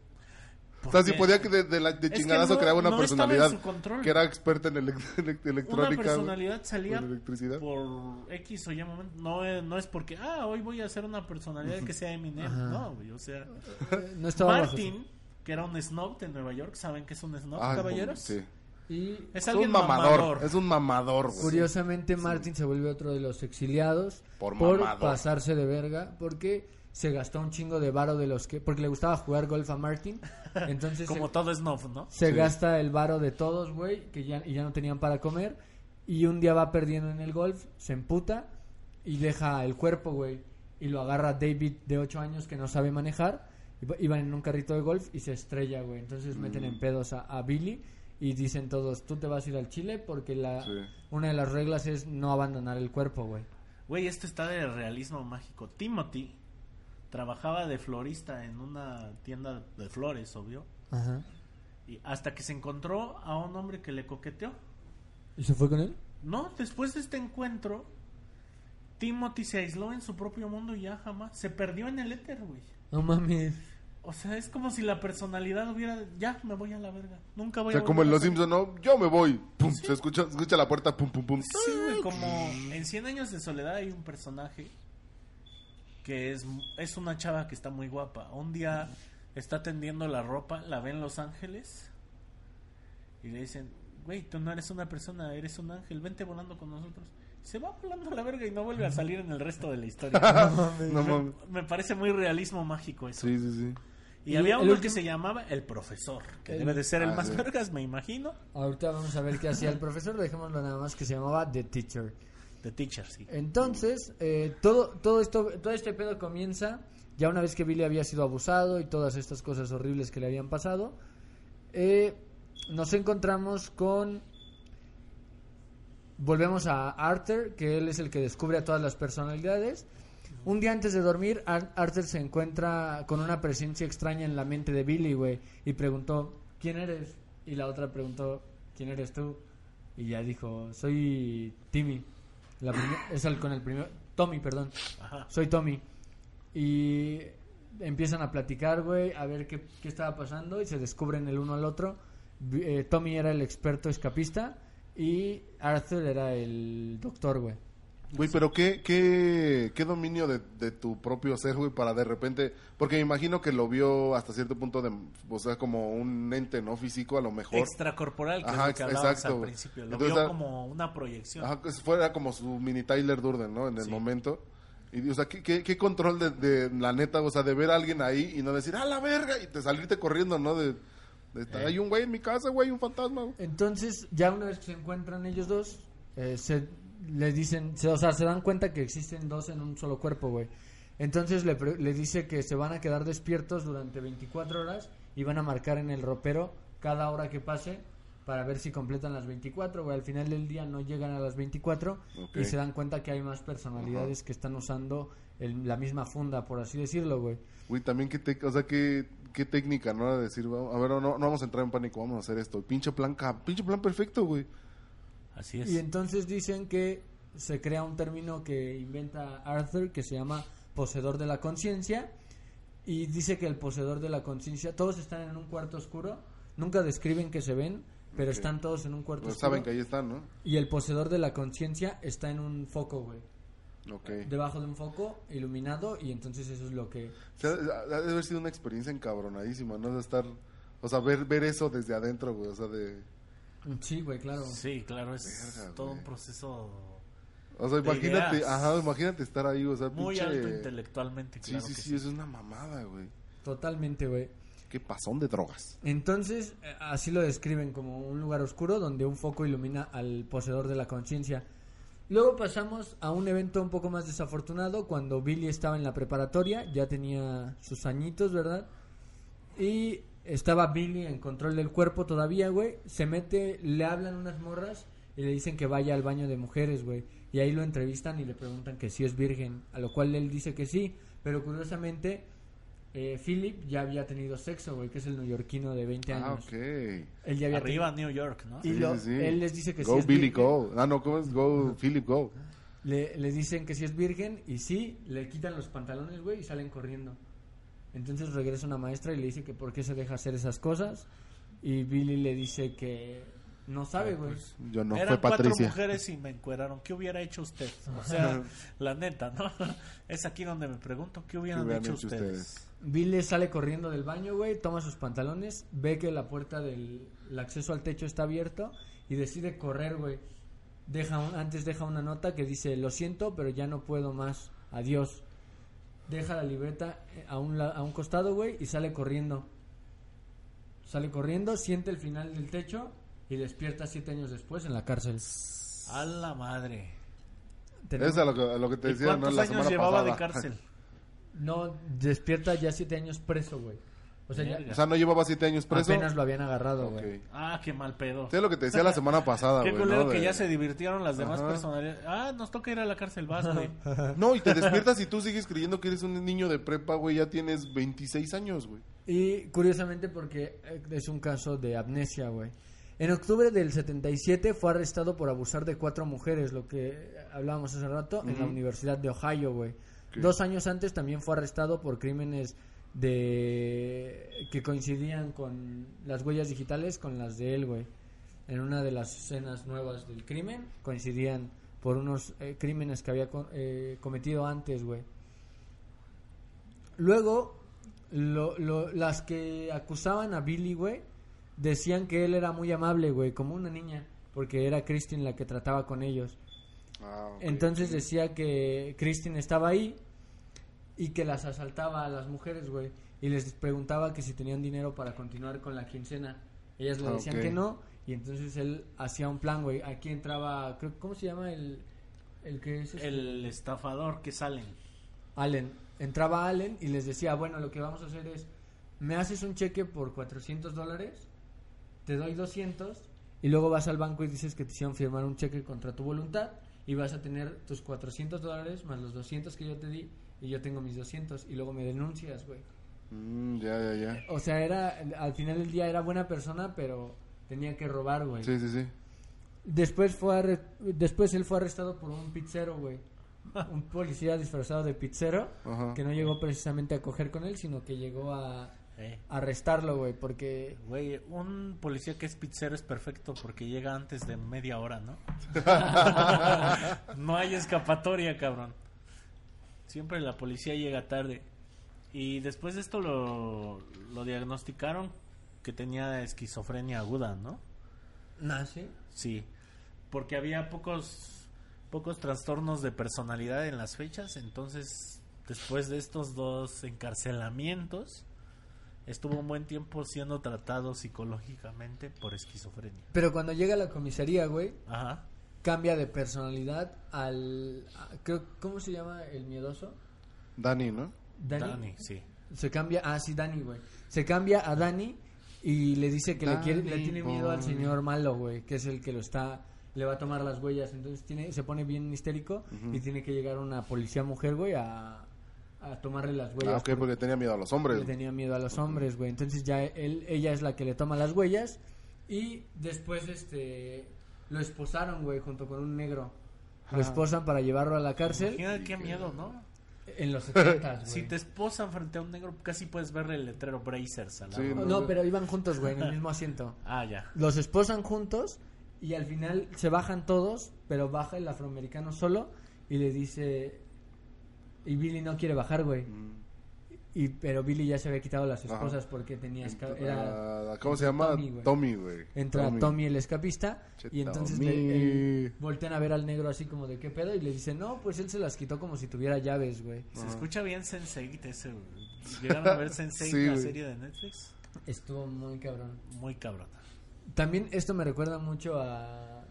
O sea, si podía que de, de la- de que chingadazo no- creaba una no estaba en personalidad su control. que era experta en elec- elec- una electrónica. güey, personalidad salía electricidad. por X o Y momento. No, es- no es porque, ah, hoy voy a hacer una personalidad que sea Eminem. Ajá. No, güey, o sea... No estaba bajo Martin, que era un snob de Nueva York, ¿saben qué es un snob, Ah, caballeros? Sí. Y Es Es un mamador, mamador. Es un mamador, güey. curiosamente Martin se vuelve otro de los exiliados Por por, pasarse de verga porque se gastó un chingo de varo de los que porque le gustaba jugar golf a Martin. Entonces Como se, todo snob, ¿no? se Sí. gasta el varo de todos, güey, que ya y ya no tenían para comer y un día va perdiendo en el golf, se emputa y deja el cuerpo, güey, y lo agarra David de 8 años que no sabe manejar. Iba- Iban en un carrito de golf y se estrella, güey. Entonces meten en pedos a, a Billy y dicen todos, tú te vas a ir al Chile porque la Sí. una de las reglas es no abandonar el cuerpo, güey. Güey, esto está de realismo mágico. Timothy trabajaba de florista en una tienda de flores, obvio. Ajá. Y hasta que se encontró a un hombre que le coqueteó. ¿Y se fue con él? No, después de este encuentro, Timothy se aisló en su propio mundo y ya jamás. Se perdió en el éter, güey. No mames. O sea, es como si la personalidad hubiera. Ya, me voy a la verga. Nunca O voy sea, a como en volver a Los. Simpsons, ¿no? Yo me voy. Pum, se escucha, se escucha la puerta, pum, pum, pum. Sí, güey, como en 100 años de soledad hay un personaje que es, es una chava que está muy guapa. Un día está tendiendo la ropa, la ve en Los Ángeles y le dicen, güey, tú no eres una persona, eres un ángel, vente volando con nosotros. Se va volando a la verga y no vuelve a salir en el resto de la historia. No mames. Me parece muy realismo mágico eso. Sí, sí, sí. Y, Y había uno que se llamaba El Profesor, que El- debe de ser el Ah, más vergas, me imagino. Ahorita vamos a ver qué hacía el profesor. Dejémoslo nada más que se llamaba The Teacher. The Teacher, sí. Entonces, eh, todo, todo esto, todo este pedo comienza ya una vez que Billy había sido abusado y todas estas cosas horribles que le habían pasado. eh, nos encontramos con. Volvemos a Arthur, que él es el que descubre a todas las personalidades. Un día antes de dormir, Ar- Arthur se encuentra con una presencia extraña en la mente de Billy, güey, y preguntó, ¿quién eres? Y la otra preguntó, ¿quién eres tú? Y ya dijo, soy Timmy. La es el con el primer... Tommy, perdón. Ajá. Soy Tommy. Y empiezan a platicar, güey, a ver qué, qué estaba pasando y se descubren el uno al otro. Eh, Tommy era el experto escapista y Arthur era el doctor, güey. Güey, pero qué, qué, qué dominio de, de tu propio ser, güey, para de repente... Porque me imagino que lo vio hasta cierto punto de... O sea, como un ente, ¿no? Físico, a lo mejor. Extracorporal, que Ajá, es lo que exacto, al güey. principio. Lo Entonces, vio como una proyección. Ajá, que fuera como su mini Tyler Durden, ¿no? En el Sí. momento. Y, o sea, ¿qué, qué, qué control de, de la neta, o sea, de ver a alguien ahí y no decir, ¡ah, la verga! Y te salirte corriendo, ¿no? De, de Eh. hay un güey en mi casa, güey, un fantasma. güey". Entonces, ya una vez que se encuentran ellos dos, eh, se le dicen, se, o sea, se dan cuenta que existen dos en un solo cuerpo, güey. Entonces le, le dice que se van a quedar despiertos durante 24 horas y van a marcar en el ropero cada hora que pase para ver si completan las 24, güey. Al final del día no llegan a las 24 Ok. y se dan cuenta que hay más personalidades que están usando el- la misma funda, por así decirlo, güey. Güey, también qué, tec- o sea, qué, qué técnica, ¿no? De decir, a ver, no, no vamos a entrar en pánico, vamos a hacer esto. Pinche plan, pinche plan perfecto, güey. Así es. Y entonces dicen que se crea un término que inventa Arthur que se llama poseedor de la conciencia y dice que el poseedor de la conciencia, todos están en un cuarto oscuro, nunca describen que se ven, pero están todos en un cuarto Pues oscuro. saben que ahí están, ¿no? Y el poseedor de la conciencia está en un foco, güey. Ok. Debajo de un foco iluminado y entonces eso es lo que... O sea, ha de haber sido una experiencia encabronadísima, ¿no? De estar... O sea, ver, ver eso desde adentro, güey. O sea, de... Sí, güey, claro. Sí, claro, es Verga, todo güey. un proceso O sea, imagínate, ideas. ajá, imagínate estar ahí, o sea, muy pinche... alto intelectualmente, Sí, claro sí, que sí, es una mamada, güey. Totalmente, güey. Qué pasón de drogas. Entonces, eh, así lo describen como un lugar oscuro donde un foco ilumina al poseedor de la conciencia. Luego pasamos a un evento un poco más desafortunado cuando Billy estaba en la preparatoria, ya tenía sus añitos, ¿verdad? Y estaba Billy en control del cuerpo todavía, güey. Se mete, le hablan unas morras y le dicen que vaya al baño de mujeres, güey. Y ahí lo entrevistan y le preguntan que si es virgen, a lo cual él dice que sí, pero curiosamente eh, Philip ya había tenido sexo, güey, que es el neoyorquino de 20 Ah, años. ok. Él ya había Arriba New York, ¿no? Y Sí, lo- sí, sí. él les dice que Go sí es Billy, virgen. go. Ah, no, ¿cómo es? Go Philip, go. Le, le dicen que si es virgen y sí, le quitan los pantalones, güey, y salen corriendo. Entonces regresa una maestra y le dice que por qué se deja hacer esas cosas. Y Billy le dice que no sabe, güey. Pues, Yo no, Eran fue cuatro Patricia. mujeres y me encueraron. ¿Qué hubiera hecho usted? O sea, la neta, ¿no? Es aquí donde me pregunto, ¿qué hubieran, hubieran hecho, hecho ustedes? ustedes? Billy sale corriendo del baño, güey, toma sus pantalones, ve que la puerta del el acceso al techo está abierto y decide correr, güey. Deja un- antes deja una nota que dice, lo siento, pero ya no puedo más, adiós. Deja la libreta eh, a un, la- a un costado, güey, y sale corriendo. Sale corriendo, siente el final del techo y despierta siete años después en la cárcel. A la madre. Tenemos- Es a lo que, a lo que te ¿Y decía, ¿no? cuántos La años semana llevaba de cárcel? No, despierta ya siete años preso, güey. O sea, ya. O sea, no llevaba siete años preso. apenas lo habían agarrado, güey. Ok. Ah, qué mal pedo. Sí, es lo que te decía la semana pasada, Qué güey. culero ¿no? que De- ya se divirtieron las demás Ajá. personalidades. Ah, nos toca ir a la cárcel, vas, güey. No, y te despiertas y tú sigues creyendo que eres un niño de prepa, güey. Ya tienes 26 años, güey. Y curiosamente porque eh, es un caso de amnesia, güey. En octubre del 77 fue arrestado por abusar de cuatro mujeres, lo que hablábamos hace rato, en la Ujú. Universidad de Ohio, güey. Dos años antes también fue arrestado por crímenes de que coincidían con las huellas digitales con las de él, güey. En una de las escenas nuevas del crimen coincidían por unos eh, crímenes que había eh, cometido antes, güey. Luego, lo- lo- las que acusaban a Billy, güey, decían que él era muy amable, güey, como una niña, porque era Christine la que trataba con ellos. Ah. Entonces decía que Christine estaba ahí y que las asaltaba a las mujeres, güey, y les preguntaba que si tenían dinero para continuar con la quincena. Ellas le Ah, decían que no, y entonces él hacía un plan, güey. Aquí entraba, creo, ¿cómo se llama el, el que es? este? El estafador que salen. Allen. Entraba Allen y les decía, bueno, lo que vamos a hacer es, me haces un cheque por 400 dólares, te doy 200 y luego vas al banco y dices que te hicieron firmar un cheque contra tu voluntad y vas a tener tus 400 dólares más los 200 que yo te di y yo tengo mis 200 y luego me denuncias, güey. Mm, ya, ya, ya. O sea, era, al final del día era buena persona, pero tenía que robar, güey. Sí, sí, sí. Después fue arre- después él fue arrestado por un pizzero, güey. Un policía disfrazado de pizzero Ajá. que no llegó precisamente a coger con él, sino que llegó a Eh. arrestarlo, güey, porque Güey, un policía que es pizzero es perfecto porque llega antes de media hora, ¿no? no hay escapatoria, cabrón. Siempre la policía llega tarde. Y después de esto lo, lo diagnosticaron que tenía esquizofrenia aguda, ¿no? nace. Sí, porque había pocos pocos trastornos de personalidad en las fechas, entonces después de estos dos encarcelamientos estuvo un buen tiempo siendo tratado psicológicamente por esquizofrenia. Pero cuando llega a la comisaría, güey, Ajá. Cambia de personalidad al a- creo ¿cómo se llama el miedoso? Dani, ¿no? Dani. Dani, sí. Se cambia, ah, sí, Dani, güey. Se cambia a Dani y le dice que le quiere le tiene miedo al señor malo, güey, que es el que lo está le va a tomar las huellas, entonces tiene se pone bien histérico y tiene que llegar una policía mujer, güey, a a tomarle las huellas. Ah, ok, porque tenía miedo a los hombres. Le tenía miedo a los hombres, güey. Entonces ya él, ella es la que le toma las huellas y después este lo esposaron, güey, junto con un negro. Lo esposan para llevarlo a la cárcel. Imagínate qué miedo, ¿no? En los 70, güey. Si te esposan frente a un negro, casi puedes ver el letrero Brazers al lado. Sí, No, no, pero iban juntos, güey, en el mismo asiento. Ah, ya. Los esposan juntos y al final se bajan todos, pero baja el afroamericano solo y le dice... Y Billy no quiere bajar, güey. Mm. Y, pero Billy ya se había quitado las esposas porque tenía... Era, Ah, ¿Cómo se llama? Tommy, güey. Entra Tommy. el escapista Che, y entonces le- voltean a ver al negro así como de qué pedo y le dice no pues él se las quitó como si tuviera llaves güey Se escucha bien Sense8 ese, güey. ¿Llegaron a ver Sense8, Sí, la serie de Netflix? estuvo muy cabrón Muy cabrona. también esto me recuerda mucho a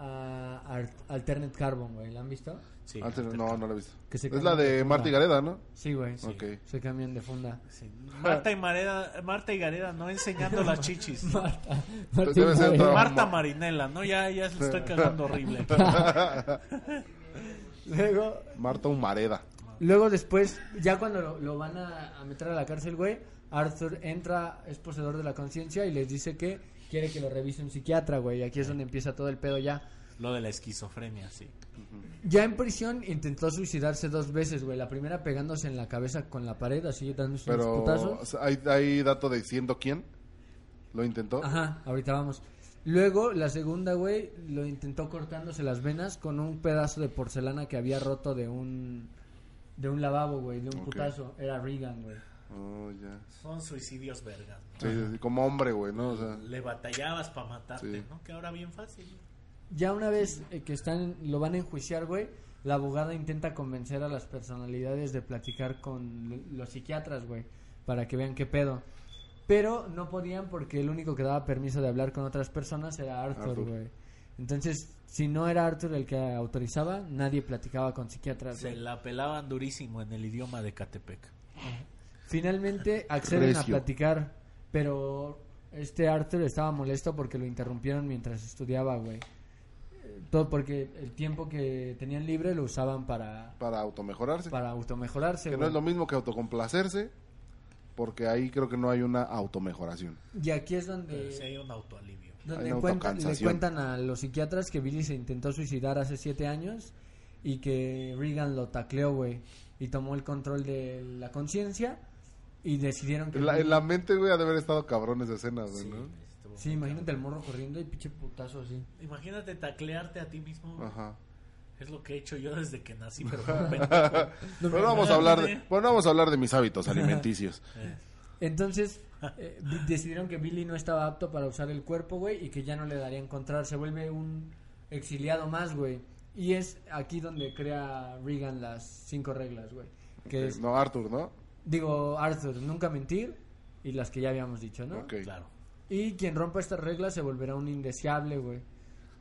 a Art- Alternate Carbon güey ¿la han visto? Sí, Alter no, no la he visto. Que se es la de. Marta y Gareda, ¿no? sí güey Ok. se cambian de funda Sí. Marta y Mareda, Marta y Gareda, no enseñando las chichis. Marta, Marta- Marta Marinela, ¿no? Ya, ya le estoy cagando horrible. luego Marta Humareda. Luego después, ya cuando lo, lo van a, a meter a la cárcel, güey, Arthur entra, es poseedor de la conciencia y les dice que quiere que lo revise un psiquiatra, güey. Y aquí es donde empieza todo el pedo ya. Lo de la esquizofrenia, sí. Ya en prisión intentó suicidarse dos veces, güey. La primera pegándose en la cabeza con la pared, así dándose unos Pero, putazos. ¿hay, ¿hay dato de siendo quién? ¿Lo intentó? Ajá, ahorita vamos. Luego, la segunda, güey, lo intentó cortándose las venas con un pedazo de porcelana que había roto de un de un lavabo, güey, de un putazo. Era Regan, güey. Oh, ya. Son suicidios vergas. ¿no? Sí, sí, como hombre, güey, ¿no? O sea, Le batallabas para matarte, Sí. ¿no? Que ahora bien fácil. Ya una vez eh, que están, lo van a enjuiciar, güey, la abogada intenta convencer a las personalidades de platicar con los psiquiatras, güey, para que vean qué pedo. Pero no podían porque el único que daba permiso de hablar con otras personas era Arthur, güey. Entonces, si no era Arthur el que autorizaba, nadie platicaba con psiquiatras. Se güey. la pelaban durísimo en el idioma de Catepec. Finalmente acceden a Recio. platicar, pero este Arthur estaba molesto porque lo interrumpieron mientras estudiaba, güey. Todo porque el tiempo que tenían libre lo usaban para, para automejorarse. para automejorarse, que no güey. es lo mismo que autocomplacerse, porque ahí creo que no hay una automejoración. Y aquí es Pero donde, sí hay un autoalivio. donde cuentan, le cuentan a los psiquiatras que Billy se intentó suicidar hace siete años y que Regan lo tacleó, güey, y tomó el control de la conciencia y decidieron que... En la, Billy- en la mente, güey, ha de haber estado cabrón esa escena, güey, Sí, ¿no? Sí, imagínate el morro corriendo y pinche putazo así. Imagínate taclearte a ti mismo. Ajá. Es lo que he hecho yo desde que nací, pero no vamos a hablar de, bueno, no vamos a hablar de mis hábitos alimenticios. Eh, Entonces, eh, decidieron que Billy no estaba apto para usar el cuerpo, güey, y que ya no le daría encontrar. Se vuelve un exiliado más, güey. Y es aquí donde crea Regan las cinco reglas, güey. Que es, No, Arthur, ¿no? Digo, Arthur, nunca mentir, y las que ya habíamos dicho, ¿no? Ok. Claro. Y quien rompa estas reglas se volverá un indeseable, güey.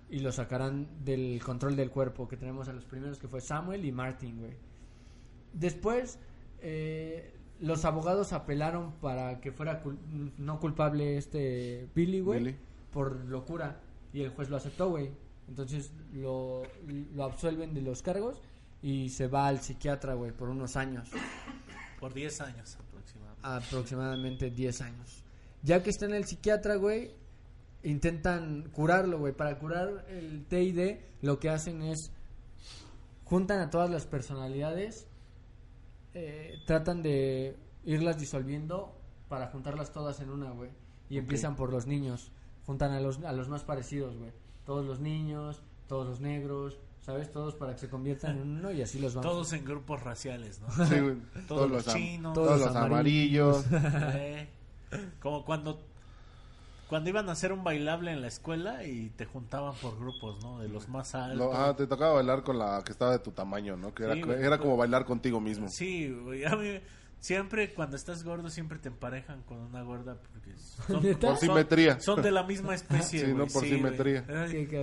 Y lo sacarán del control del cuerpo, que tenemos a los primeros, que fue Samuel y Martin, güey. Después, eh, los abogados apelaron para que fuera cul- no culpable este Billy, güey, Billy. por locura. Y el juez lo aceptó, güey. Entonces lo, lo absuelven de los cargos y se va al psiquiatra, güey, por unos años Por 10 años aproximadamente. aproximadamente 10 años. Ya que está en el psiquiatra, güey, intentan curarlo, güey. Para curar el TID, lo que hacen es juntan a todas las personalidades, eh, tratan de irlas disolviendo para juntarlas todas en una, güey. Y empiezan por los niños. Juntan a los, a los más parecidos, güey. Todos los niños, todos los negros, ¿sabes? Todos para que se conviertan en uno y así los vamos. Todos en grupos raciales, ¿no? Sí, güey. Todos los chinos. Todos, Todos los amarillos. amarillos. Eh, Como cuando cuando iban a hacer un bailable en la escuela y te juntaban por grupos, ¿no? De los más altos. Lo- ah, te tocaba bailar con la que estaba de tu tamaño, ¿no? Que era, Sí, era como bailar contigo mismo. Sí, a mí siempre cuando estás gordo siempre te emparejan con una gorda porque son. Por son- simetría. Son de la misma especie, Sí, no por simetría.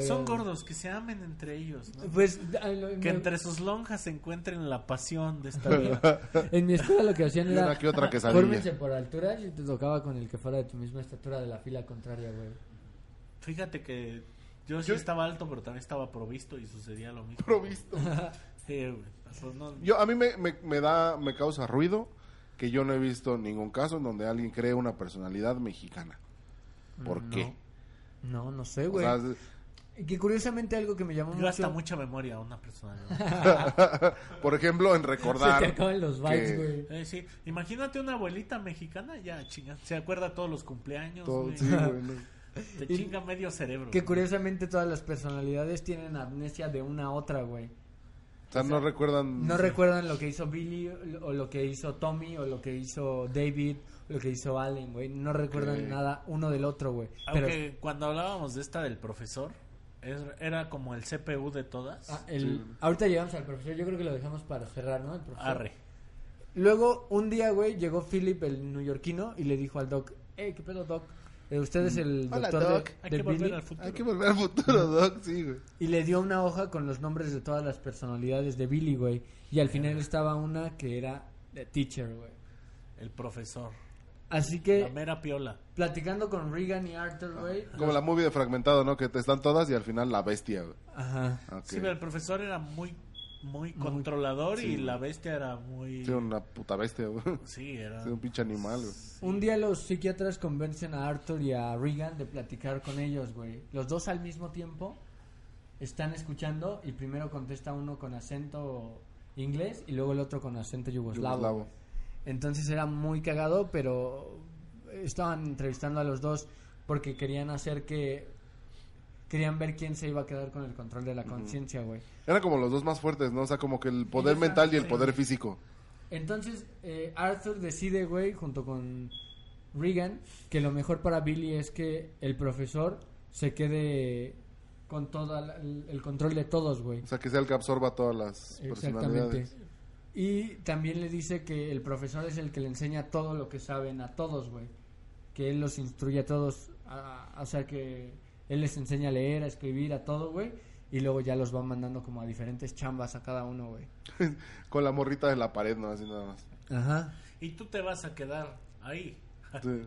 Son gordos, que se amen entre ellos, ¿no? Pues lo- Que me- entre sus lonjas se encuentren la pasión de esta vida. en mi escuela lo que hacían era una que otra quesadilla. fórmense por alturas y te tocaba con el que fuera de tu misma estatura de la fila contraria, güey. Fíjate que yo sí Yo- estaba alto, pero también estaba provisto y sucedía lo mismo. Provisto. Sí, güey. Pues no- Yo, a mí me, me, me da, me causa ruido que yo no he visto ningún caso en donde alguien cree una personalidad mexicana. ¿Por No. qué? No, no sé, O güey. sea, Que curiosamente algo que me llamó mucho... mucha memoria una persona. Por ejemplo, en Se recordar. te acaban los bytes, que- güey. Eh, sí, imagínate una abuelita mexicana, ya chinga, se acuerda todos los cumpleaños, todo- güey. sí, güey, no. te Y- chinga medio cerebro. Que güey. curiosamente todas las personalidades tienen amnesia de una a otra, güey. O sea, no recuerdan. No recuerdan lo que hizo Billy o lo que hizo Tommy o lo que hizo David o lo que hizo Allen, güey. No recuerdan nada uno del otro, güey. Pero Aunque cuando hablábamos de esta del profesor, es- era como el CPU de todas. ah, el- Sí. ahorita llegamos al profesor, yo creo que lo dejamos para cerrar, ¿no? El profesor. Arre. Luego, un día, güey, llegó Philip, el neoyorquino, y le dijo al Doc, hey, ¿qué pedo, Doc? Eh, usted es el Hola, doctor de- Doc. Hay de, que volver Billy. al futuro. Hay que volver al futuro, Doc, sí, güey. Y le dio una hoja con los nombres de todas las personalidades de Billy, güey. Y al final estaba una que era The Teacher, güey. El profesor. Así La que, mera piola. platicando con Regan y Arthur, güey. Como la movie de fragmentado, ¿no? Que te están todas y al final la bestia, güey. Ajá. Sí, pero el profesor era muy muy controlador sí, y la bestia era muy... Sí, una puta bestia, güey. Sí, era... Sí, un pinche animal, güey. Un día los psiquiatras convencen a Arthur y a Regan de platicar con ellos, güey. Los dos al mismo tiempo están escuchando y primero contesta uno con acento inglés y luego el otro con acento yugoslavo. Yugoslavo. Entonces era muy cagado, pero estaban entrevistando a los dos porque querían hacer que... Querían ver quién se iba a quedar con el control de la conciencia, güey. Eran como los dos más fuertes, ¿no? O sea, como que el poder mental y el poder físico. Entonces, eh, Arthur decide, güey, junto con Regan, que lo mejor para Billy es que el profesor se quede con todo el, control de todos, güey. O sea, que sea el que absorba todas las Exactamente. Y también le dice que el profesor es el que le enseña todo lo que saben a todos, güey. Que él los instruye a todos, a- a- o sea, que él les enseña a leer, a escribir, a todo, güey. Y luego ya los va mandando como a diferentes chambas a cada uno, güey. Con la morrita de la pared, ¿no? Así nada más. Ajá. Y tú te vas a quedar ahí. Sí.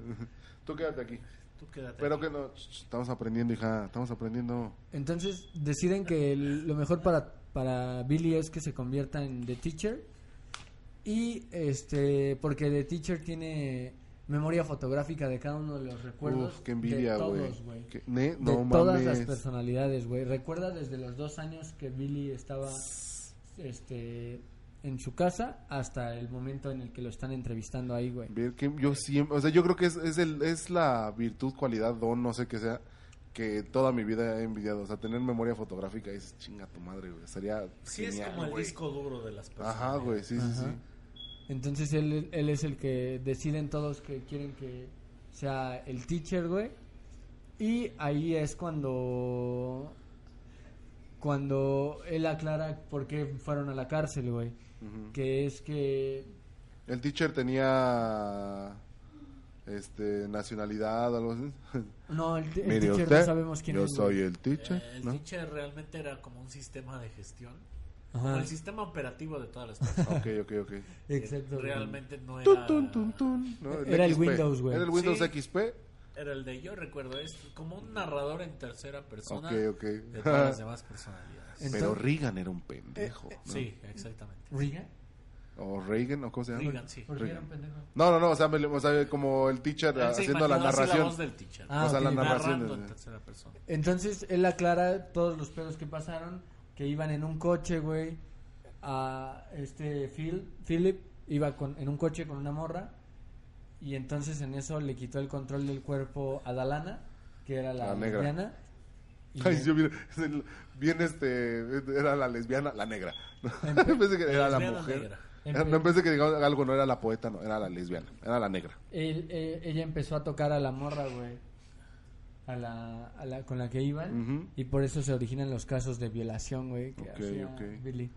Tú quédate aquí. Tú quédate Pero aquí. que no, estamos aprendiendo, hija, estamos aprendiendo. Entonces deciden que el- lo mejor para, para Billy es que se convierta en The Teacher. Y este, porque The Teacher tiene memoria fotográfica de cada uno de los recuerdos. Uf, qué envidia, de güey. todos, güey. Que- ne- De No todas las personalidades, güey. Recuerda desde los dos años que Billy estaba este, en su casa hasta el momento en el que lo están entrevistando ahí, güey. Ver que yo siempre, o sea, yo creo que es, es, el, es la virtud, cualidad, don, no sé qué sea, que toda mi vida he envidiado. O sea, tener memoria fotográfica es chinga tu madre, güey. Sería Sí, es como el güey. disco duro de las personas. Ajá, güey, sí, sí, sí. Entonces él, él es el que deciden todos que quieren que sea el teacher, güey. Y ahí es cuando cuando él aclara por qué fueron a la cárcel, güey. Que es que El teacher tenía este nacionalidad o algo así. no, el, te- el Mire teacher usted, no sabemos quién yo es. soy el teacher, Eh, el ¿no? teacher realmente era como un sistema de gestión. Ajá. Como el sistema operativo de todas las personas. Ok, ok, ok. Exacto. Realmente no era... tun, tun, tun, ¿no? Era el XP. Windows, güey. Era el Windows Sí. XP. Era el de yo recuerdo, es como un narrador en tercera persona Ok, ok. de todas las demás personalidades. Entonces- Pero Reagan era un pendejo. ¿no? Sí, exactamente. ¿Reagan? O Reagan, o cómo se llama. Reagan, sí. ¿Por qué era un pendejo? No, no, no, o sea, me- o sea, como el teacher Él se haciendo la narración. voz del teacher. Ah, o sea, ok. la narración. en tercera persona. Entonces él aclara todos los pedos que pasaron, que iban en un coche, güey, a este Phil, Philip iba con, en un coche con una morra y entonces en eso le quitó el control del cuerpo a Dalana, que era la, La negra. lesbiana, y Ay, le- yo bien, bien, este, era la lesbiana, la negra. Empe- pensé que era la mujer. no pensé que digamos algo, no era la poeta, no, era la lesbiana, era la negra. él- eh, ella empezó a tocar a la morra, güey, a la, a la- con la que iban y por eso se originan los casos de violación, güey, que Ok, hacía ok. Billy.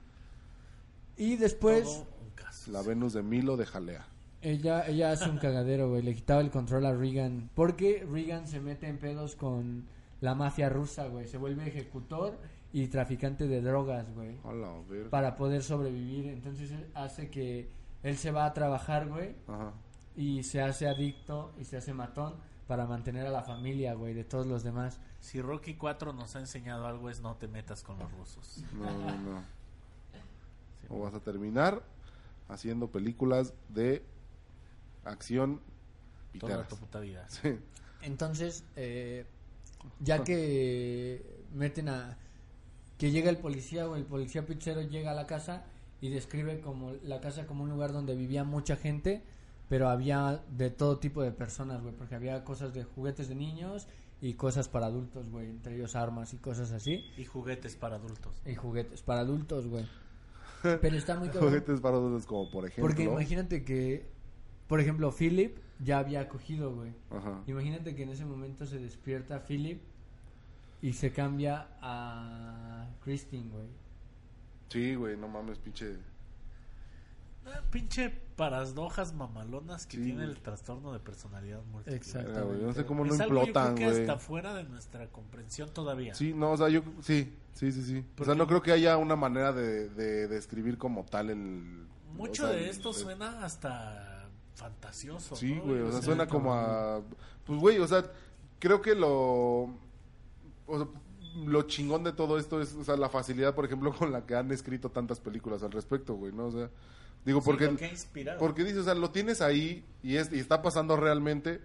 Y después... Caso. La Venus de Milo de Jalea. Ella, ella hace un cagadero, güey. Le quitaba el control a Regan. Porque Regan se mete en pedos con la mafia rusa, güey. Se vuelve ejecutor y traficante de drogas, güey. Para poder sobrevivir. Entonces hace que él se va a trabajar, güey. Ajá. Y se hace adicto y se hace matón para mantener a la familia, güey, de todos los demás. Si Rocky 4 nos ha enseñado algo es no te metas con los rusos. No, no, no. O vas a terminar haciendo películas de acción Toda tu puta vida. Sí. Entonces, eh, ya que meten a que llega el policía o el policía pizzero llega a la casa y describe como la casa como un lugar donde vivía mucha gente, pero había de todo tipo de personas, güey, porque había cosas de juguetes de niños y cosas para adultos, güey, entre ellos armas y cosas así, Y juguetes para adultos. y juguetes para adultos, güey. Pero está muy cabrón. Juguetes para adultos como por ejemplo. Porque imagínate que, por ejemplo, Philip ya había cogido, güey. Ajá. Imagínate que en ese momento se despierta Philip y se cambia a Christine, güey. Sí, güey, no mames, pinche. Ah, pinche paradojas mamalonas que Sí, tiene el trastorno de personalidad múltiple. Exacto. Güey, No sé cómo no implotan, que güey. hasta fuera de nuestra comprensión todavía. Sí, no, o sea, yo sí, sí, sí, sí. O sea, no creo que haya una manera de, de describir como tal el. Mucho o sea, de esto el- suena hasta fantasioso. Sí, ¿no? güey, o sea, Sí. suena como a... Pues, güey, o sea, creo que lo... O sea, lo chingón de todo esto es, o sea, la facilidad, por ejemplo, con la que han escrito tantas películas al respecto, güey, ¿no? O sea, digo, Sí, porque... inspirado. Porque dices, o sea, lo tienes ahí y, es, y está pasando realmente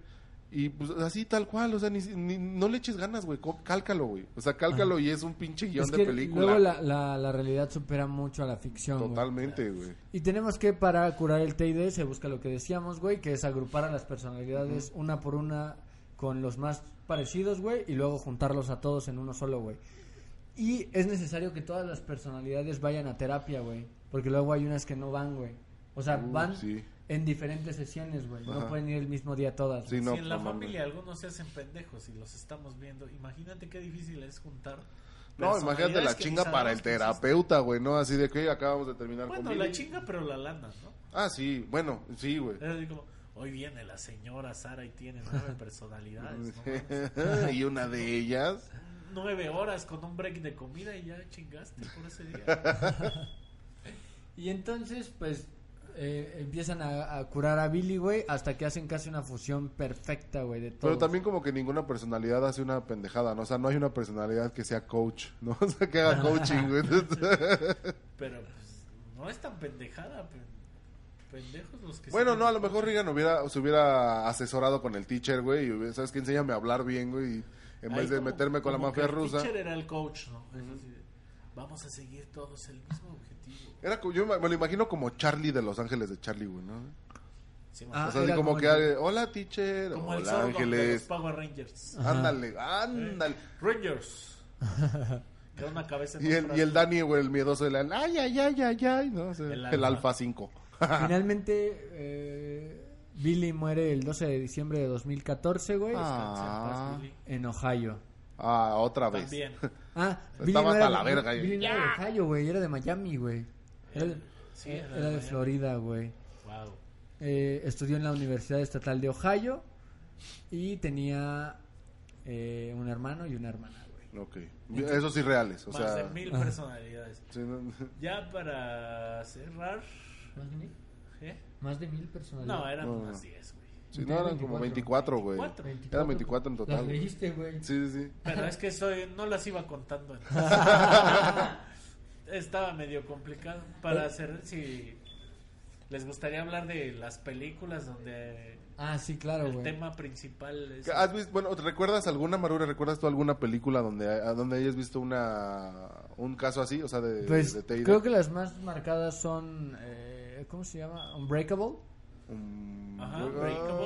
y pues así tal cual, o sea, ni, ni- no le eches ganas, güey, cálcalo, güey. O sea, cálcalo y es un pinche guion Es de película. luego la, la, la realidad supera mucho a la ficción. Totalmente, güey. Y tenemos que, para curar el TID, se busca lo que decíamos, güey, que es agrupar a las personalidades una por una con los más parecidos, güey, y luego juntarlos a todos en uno solo, güey. Y es necesario que todas las personalidades vayan a terapia, güey, porque luego hay unas que no van, güey. O sea, Uh, van sí. en diferentes sesiones, güey. No pueden ir el mismo día todas. Sí, no, si en la no familia algunos se hacen pendejos y los estamos viendo, imagínate qué difícil es juntar. No, imagínate la chinga para el terapeuta, güey, ¿no? Así de que acabamos de terminar Bueno, con la Billy. chinga, pero la lana, ¿no? Ah, sí, bueno, sí, güey. Es así como, hoy viene la señora Sara y tiene nueve personalidades. ¿no? y una de ellas... Nueve horas con un break de comida y ya chingaste por ese día. Y entonces, pues, eh, empiezan a, a curar a Billy, güey, hasta que hacen casi una fusión perfecta, güey, de todo. Pero también como que ninguna personalidad hace una pendejada, ¿no? O sea, no hay una personalidad que sea coach, ¿no? O sea, que haga coaching, güey. Pero pues no es tan pendejada. pe- Pendejos los que Bueno, no, a lo mejor. Regan hubiera, se hubiera asesorado con el teacher, güey, y hubiera- ¿sabes qué? Enséñame a hablar bien, güey, y en Ahí vez de como- meterme con la mafia que el rusa. teacher era el coach, ¿no? Es así de, vamos a seguir todos el mismo objetivo. Era, yo me lo imagino como Charlie de Los Ángeles de Charlie, güey, ¿no? Sí, Ah, o sea, así como como que, el- eh, hola teacher, como el hola de los Ángeles, Power Rangers. Ajá. ándale, ándale. Rangers. Que era una cabeza en Y el, y el Dani, güey, el miedoso, el ay, ay, ay, ay, ay, ¿no? O sea, El el, alfa. Alfa 5. Finalmente, eh, Billy muere el 12 de diciembre de 2014, güey, Ah. en Ohio. Ah, otra vez. También. Ah, Estaba no hasta era la de- verga ahí. Billy no era de Ohio, güey, era de Miami, güey. Era, de- Sí, era era de de. Florida, güey. Wow. Eh, estudió en la Universidad Estatal de Ohio y tenía eh, un hermano y una hermana, güey. Ok. Esos sí reales, o Más sea. de mil personalidades. sí, no- Ya para cerrar. ¿Más de mil? ¿eh? Más de mil personalidades. No, eran No. unas 10, güey. Sí, no, eran como 24, güey. 24. Eran 24 en total. Las güey. leíste, güey. Sí, sí, sí. Pero es que soy, no las iba contando. Estaba medio complicado. Para hacer, si les gustaría hablar de las películas donde Ah, sí, claro, el tema principal es... ¿Has visto, bueno, ¿recuerdas alguna, Marura, recuerdas tú alguna película donde, a donde hayas visto una, un caso así, o sea, de, Pues de creo que las más marcadas son, eh, ¿cómo se llama? Unbreakable. Ajá.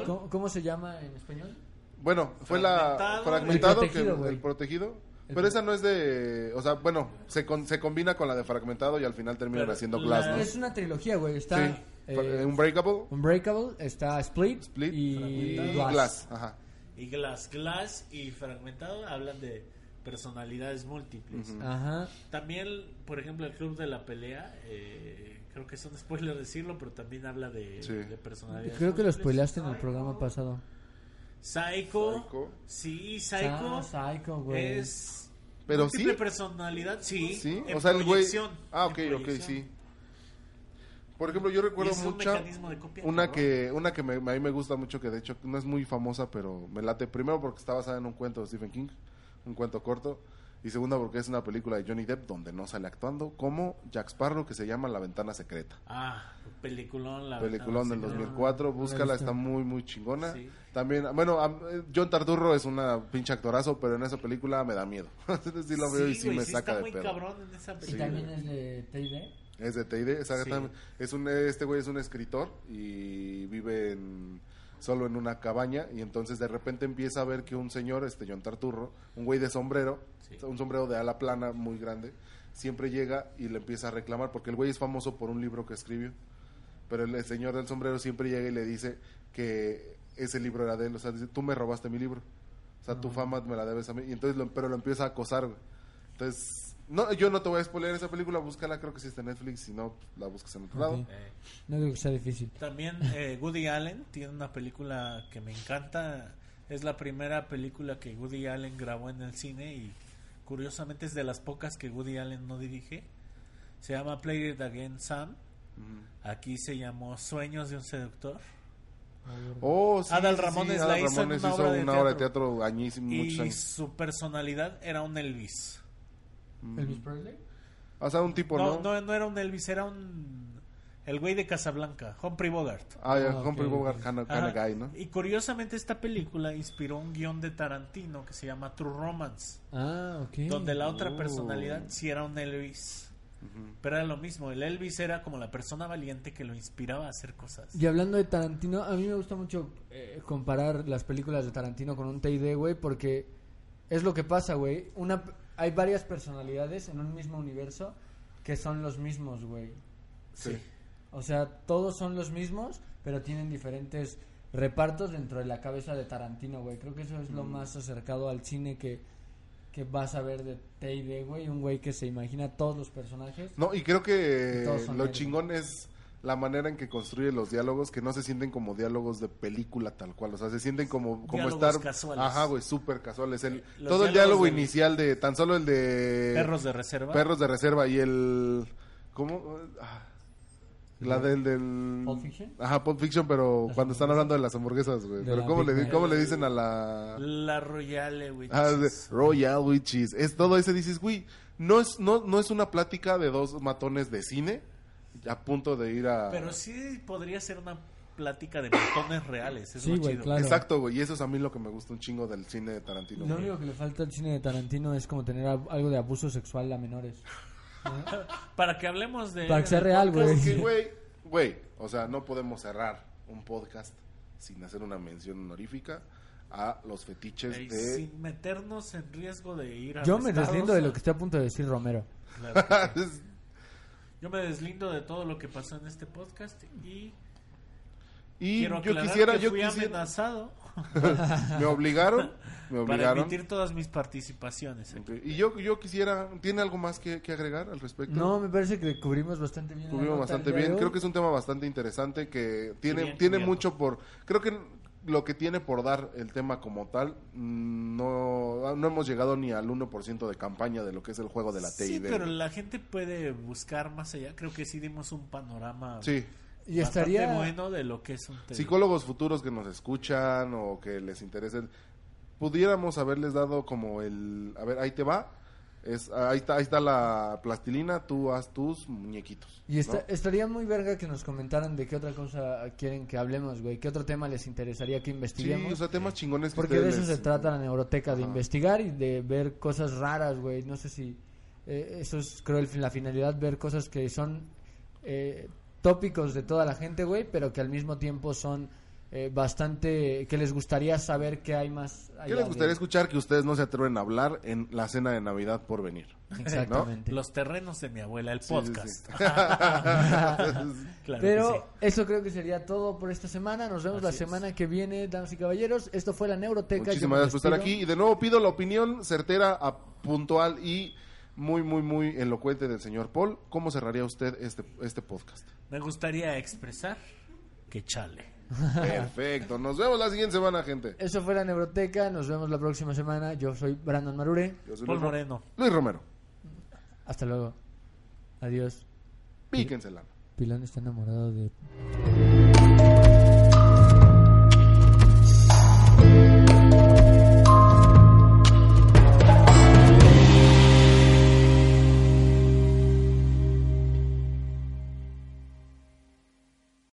¿Cómo, cómo se llama en español? Bueno, fue la Fragmentado. El protegido, que, güey. el protegido. El Pero pro- esa no es de, o sea, bueno, se, con- se combina con la de fragmentado y al final terminan Pero haciendo la- Glass, ¿no? Es una trilogía, güey. Está sí. eh, Unbreakable, Unbreakable, está Split, Split y Glass. Glass. Ajá. Y Glass, Glass y Fragmentado hablan de personalidades múltiples. Ajá. También, por ejemplo, el Club de la Pelea, eh, creo que son spoilers decirlo, pero también habla de, Sí. de personalidades Creo que lo spoileaste en el programa pasado. Psycho, Psycho. sí, Psycho, Ah, Psycho, güey. es Pero sí. personalidad, sí, Sí, en o sea, el güey. Ah, ok, ok, sí. Por ejemplo, yo recuerdo es un mucha mecanismo de copia, una que una que me, a mí me gusta mucho que de hecho no es muy famosa, pero me late primero porque está basada en un cuento de Stephen King, un cuento corto. Y segunda porque es una película de Johnny Depp donde no sale actuando como Jack Sparrow que se llama La Ventana Secreta. Ah, peliculón. La Peliculón del verdad, sí, 2004, no la he búscala, está muy muy chingona. Sí. También, bueno, eh, John Tarturro es una pinche actorazo, pero en esa película me da miedo. sí lo veo y sí me sí saca está de muy pedo. cabrón en esa Y también es de T&D. Es de TID, exactamente. Sí. Es un, este güey es un escritor y vive en, solo en una cabaña y entonces de repente empieza a ver que un señor, este John Tarturro, un güey de sombrero, Sí. un sombrero de ala plana muy grande, siempre llega y le empieza a reclamar porque el güey es famoso por un libro que escribió. Pero el, el señor del sombrero siempre llega y le dice que ese libro era de él, o sea, dice, tú me robaste mi libro. O sea, tu fama me la debes a mí. Y entonces lo, pero lo empieza a acosar, güey. Entonces, no, yo no te voy a spoiler esa película, búscala, creo que sí está en Netflix, si no, la buscas en otro lado. Eh, No digo que sea difícil. También eh, Woody Allen tiene una película que me encanta. Es la primera película que Woody Allen grabó en el cine y curiosamente es de las pocas que Woody Allen no dirige. Se llama Play It Again Sam. Aquí se llamó Sueños de un seductor. Oh, sí, Adal sí, sí, Ramones la Adal hizo Ramones una hizo obra de una obra de teatro. teatro añísimo, muchos Y años. su personalidad era un Elvis. ¿Elvis Presley? O sea, un tipo, No, ¿no? no, no era un Elvis, era un... El güey de Casablanca, Humphrey Bogart. Ah, ya, Ah, Humphrey Bogart, kind of, guy, ¿no? Y curiosamente esta película inspiró un guion de Tarantino que se llama True Romance, Ah, ok. donde la otra Oh. personalidad sí era un Elvis. Pero era lo mismo, el Elvis era como la persona valiente que lo inspiraba a hacer cosas. Y hablando de Tarantino, a mí me gusta mucho eh, comparar las películas de Tarantino con un TID, güey, porque es lo que pasa, güey. Una, hay varias personalidades en un mismo universo que son los mismos, güey. Sí. O sea, todos son los mismos, pero tienen diferentes repartos dentro de la cabeza de Tarantino, güey. Creo que eso es lo Mm. más acercado al cine que, que vas a ver de TID, güey. Un güey que se imagina todos los personajes. No, y creo que lo chingón es la manera en que construye los diálogos, que no se sienten como diálogos de película tal cual, o sea, se sienten como, como Diálogos estar... casuales. Ajá, güey, súper casuales. El, Los todo el diálogo del- inicial de, tan solo el de... Perros de reserva. Perros de reserva y el... ¿Cómo? Ah, la del... del... Pulp Fiction. Ajá, Pulp Fiction, pero Las cuando están hablando de las hamburguesas, güey. Pero ¿cómo le. ¿cómo le dicen a la... La Royale, güey. Ah, de Royal with cheese. Es todo ese dices, güey, no es no no es una plática de dos matones de cine a punto de ir a Pero sí podría ser una plática de botones reales. Es Sí, lo güey, chido. claro. Exacto, güey, y eso es a mí lo que me gusta un chingo del cine de Tarantino. Lo único que le falta al cine de Tarantino es como tener a- algo de abuso sexual a menores. Para que hablemos de. Para que sea real, podcast, güey. Porque, güey, güey, o sea, no podemos cerrar un podcast sin hacer una mención honorífica a los fetiches Ey, de Sin meternos en riesgo de ir a. Yo me deslindo de lo que está a punto de decir Romero. Yo me deslindo de todo lo que pasó en este podcast y y quiero yo quisiera que yo fui quisiera amenazado me obligaron, me para obligaron. emitir todas mis participaciones. Y yo yo quisiera, ¿tiene algo más que, que agregar al respecto? No, me parece que cubrimos bastante bien. Cubrimos bastante bien. Creo que es un tema bastante interesante que tiene, bien tiene cubierto. mucho por... Creo que lo que tiene por dar el tema como tal, mm, no, no hemos llegado ni al 1% de campaña de lo que es el juego de la TID. Sí, pero la gente puede buscar más allá. Creo que sí dimos un panorama Sí, Y bastante estaría... bueno de lo que es un TD. psicólogos futuros que nos escuchan o que les interesen, pudiéramos haberles dado como el... A ver, ahí te va. Es, ahí, está, ahí está la plastilina, tú haz tus muñequitos. Y estaría muy verga que nos comentaran de qué otra cosa quieren que hablemos, güey. ¿Qué otro tema les interesaría que Sí, investiguemos? o sea, temas chingones que Porque de eso les- se trata la neuroteca, de investigar y de ver cosas raras, güey. No sé si... eh, eso es, creo, el, la finalidad, ver cosas que son eh, tópicos de toda la gente, güey, pero que al mismo tiempo son eh, bastante... que les gustaría saber qué hay más allá ¿Qué les gustaría de- escuchar que ustedes no se atreven a hablar en la cena de Navidad por venir? Exactamente. Los terrenos de mi abuela, el Sí, podcast. sí. Claro Pero eso creo que sería todo por esta semana. Nos vemos la es. semana que viene, damas y caballeros. Esto fue la Neuroteca. Muchísimas gracias por estar aquí. Y de nuevo pido la opinión certera, a- puntual y muy, muy, muy elocuente del señor Paul. ¿Cómo cerraría usted este, este podcast? Me gustaría expresar que chale. Perfecto. Nos vemos la siguiente semana, gente. Eso fue la Neuroteca. Nos vemos la próxima semana. Yo soy Brandon Marure. Yo soy Paul Luis, Moreno. Luis Romero. Hasta luego. Adiós. Píquensela. Pilón está enamorado de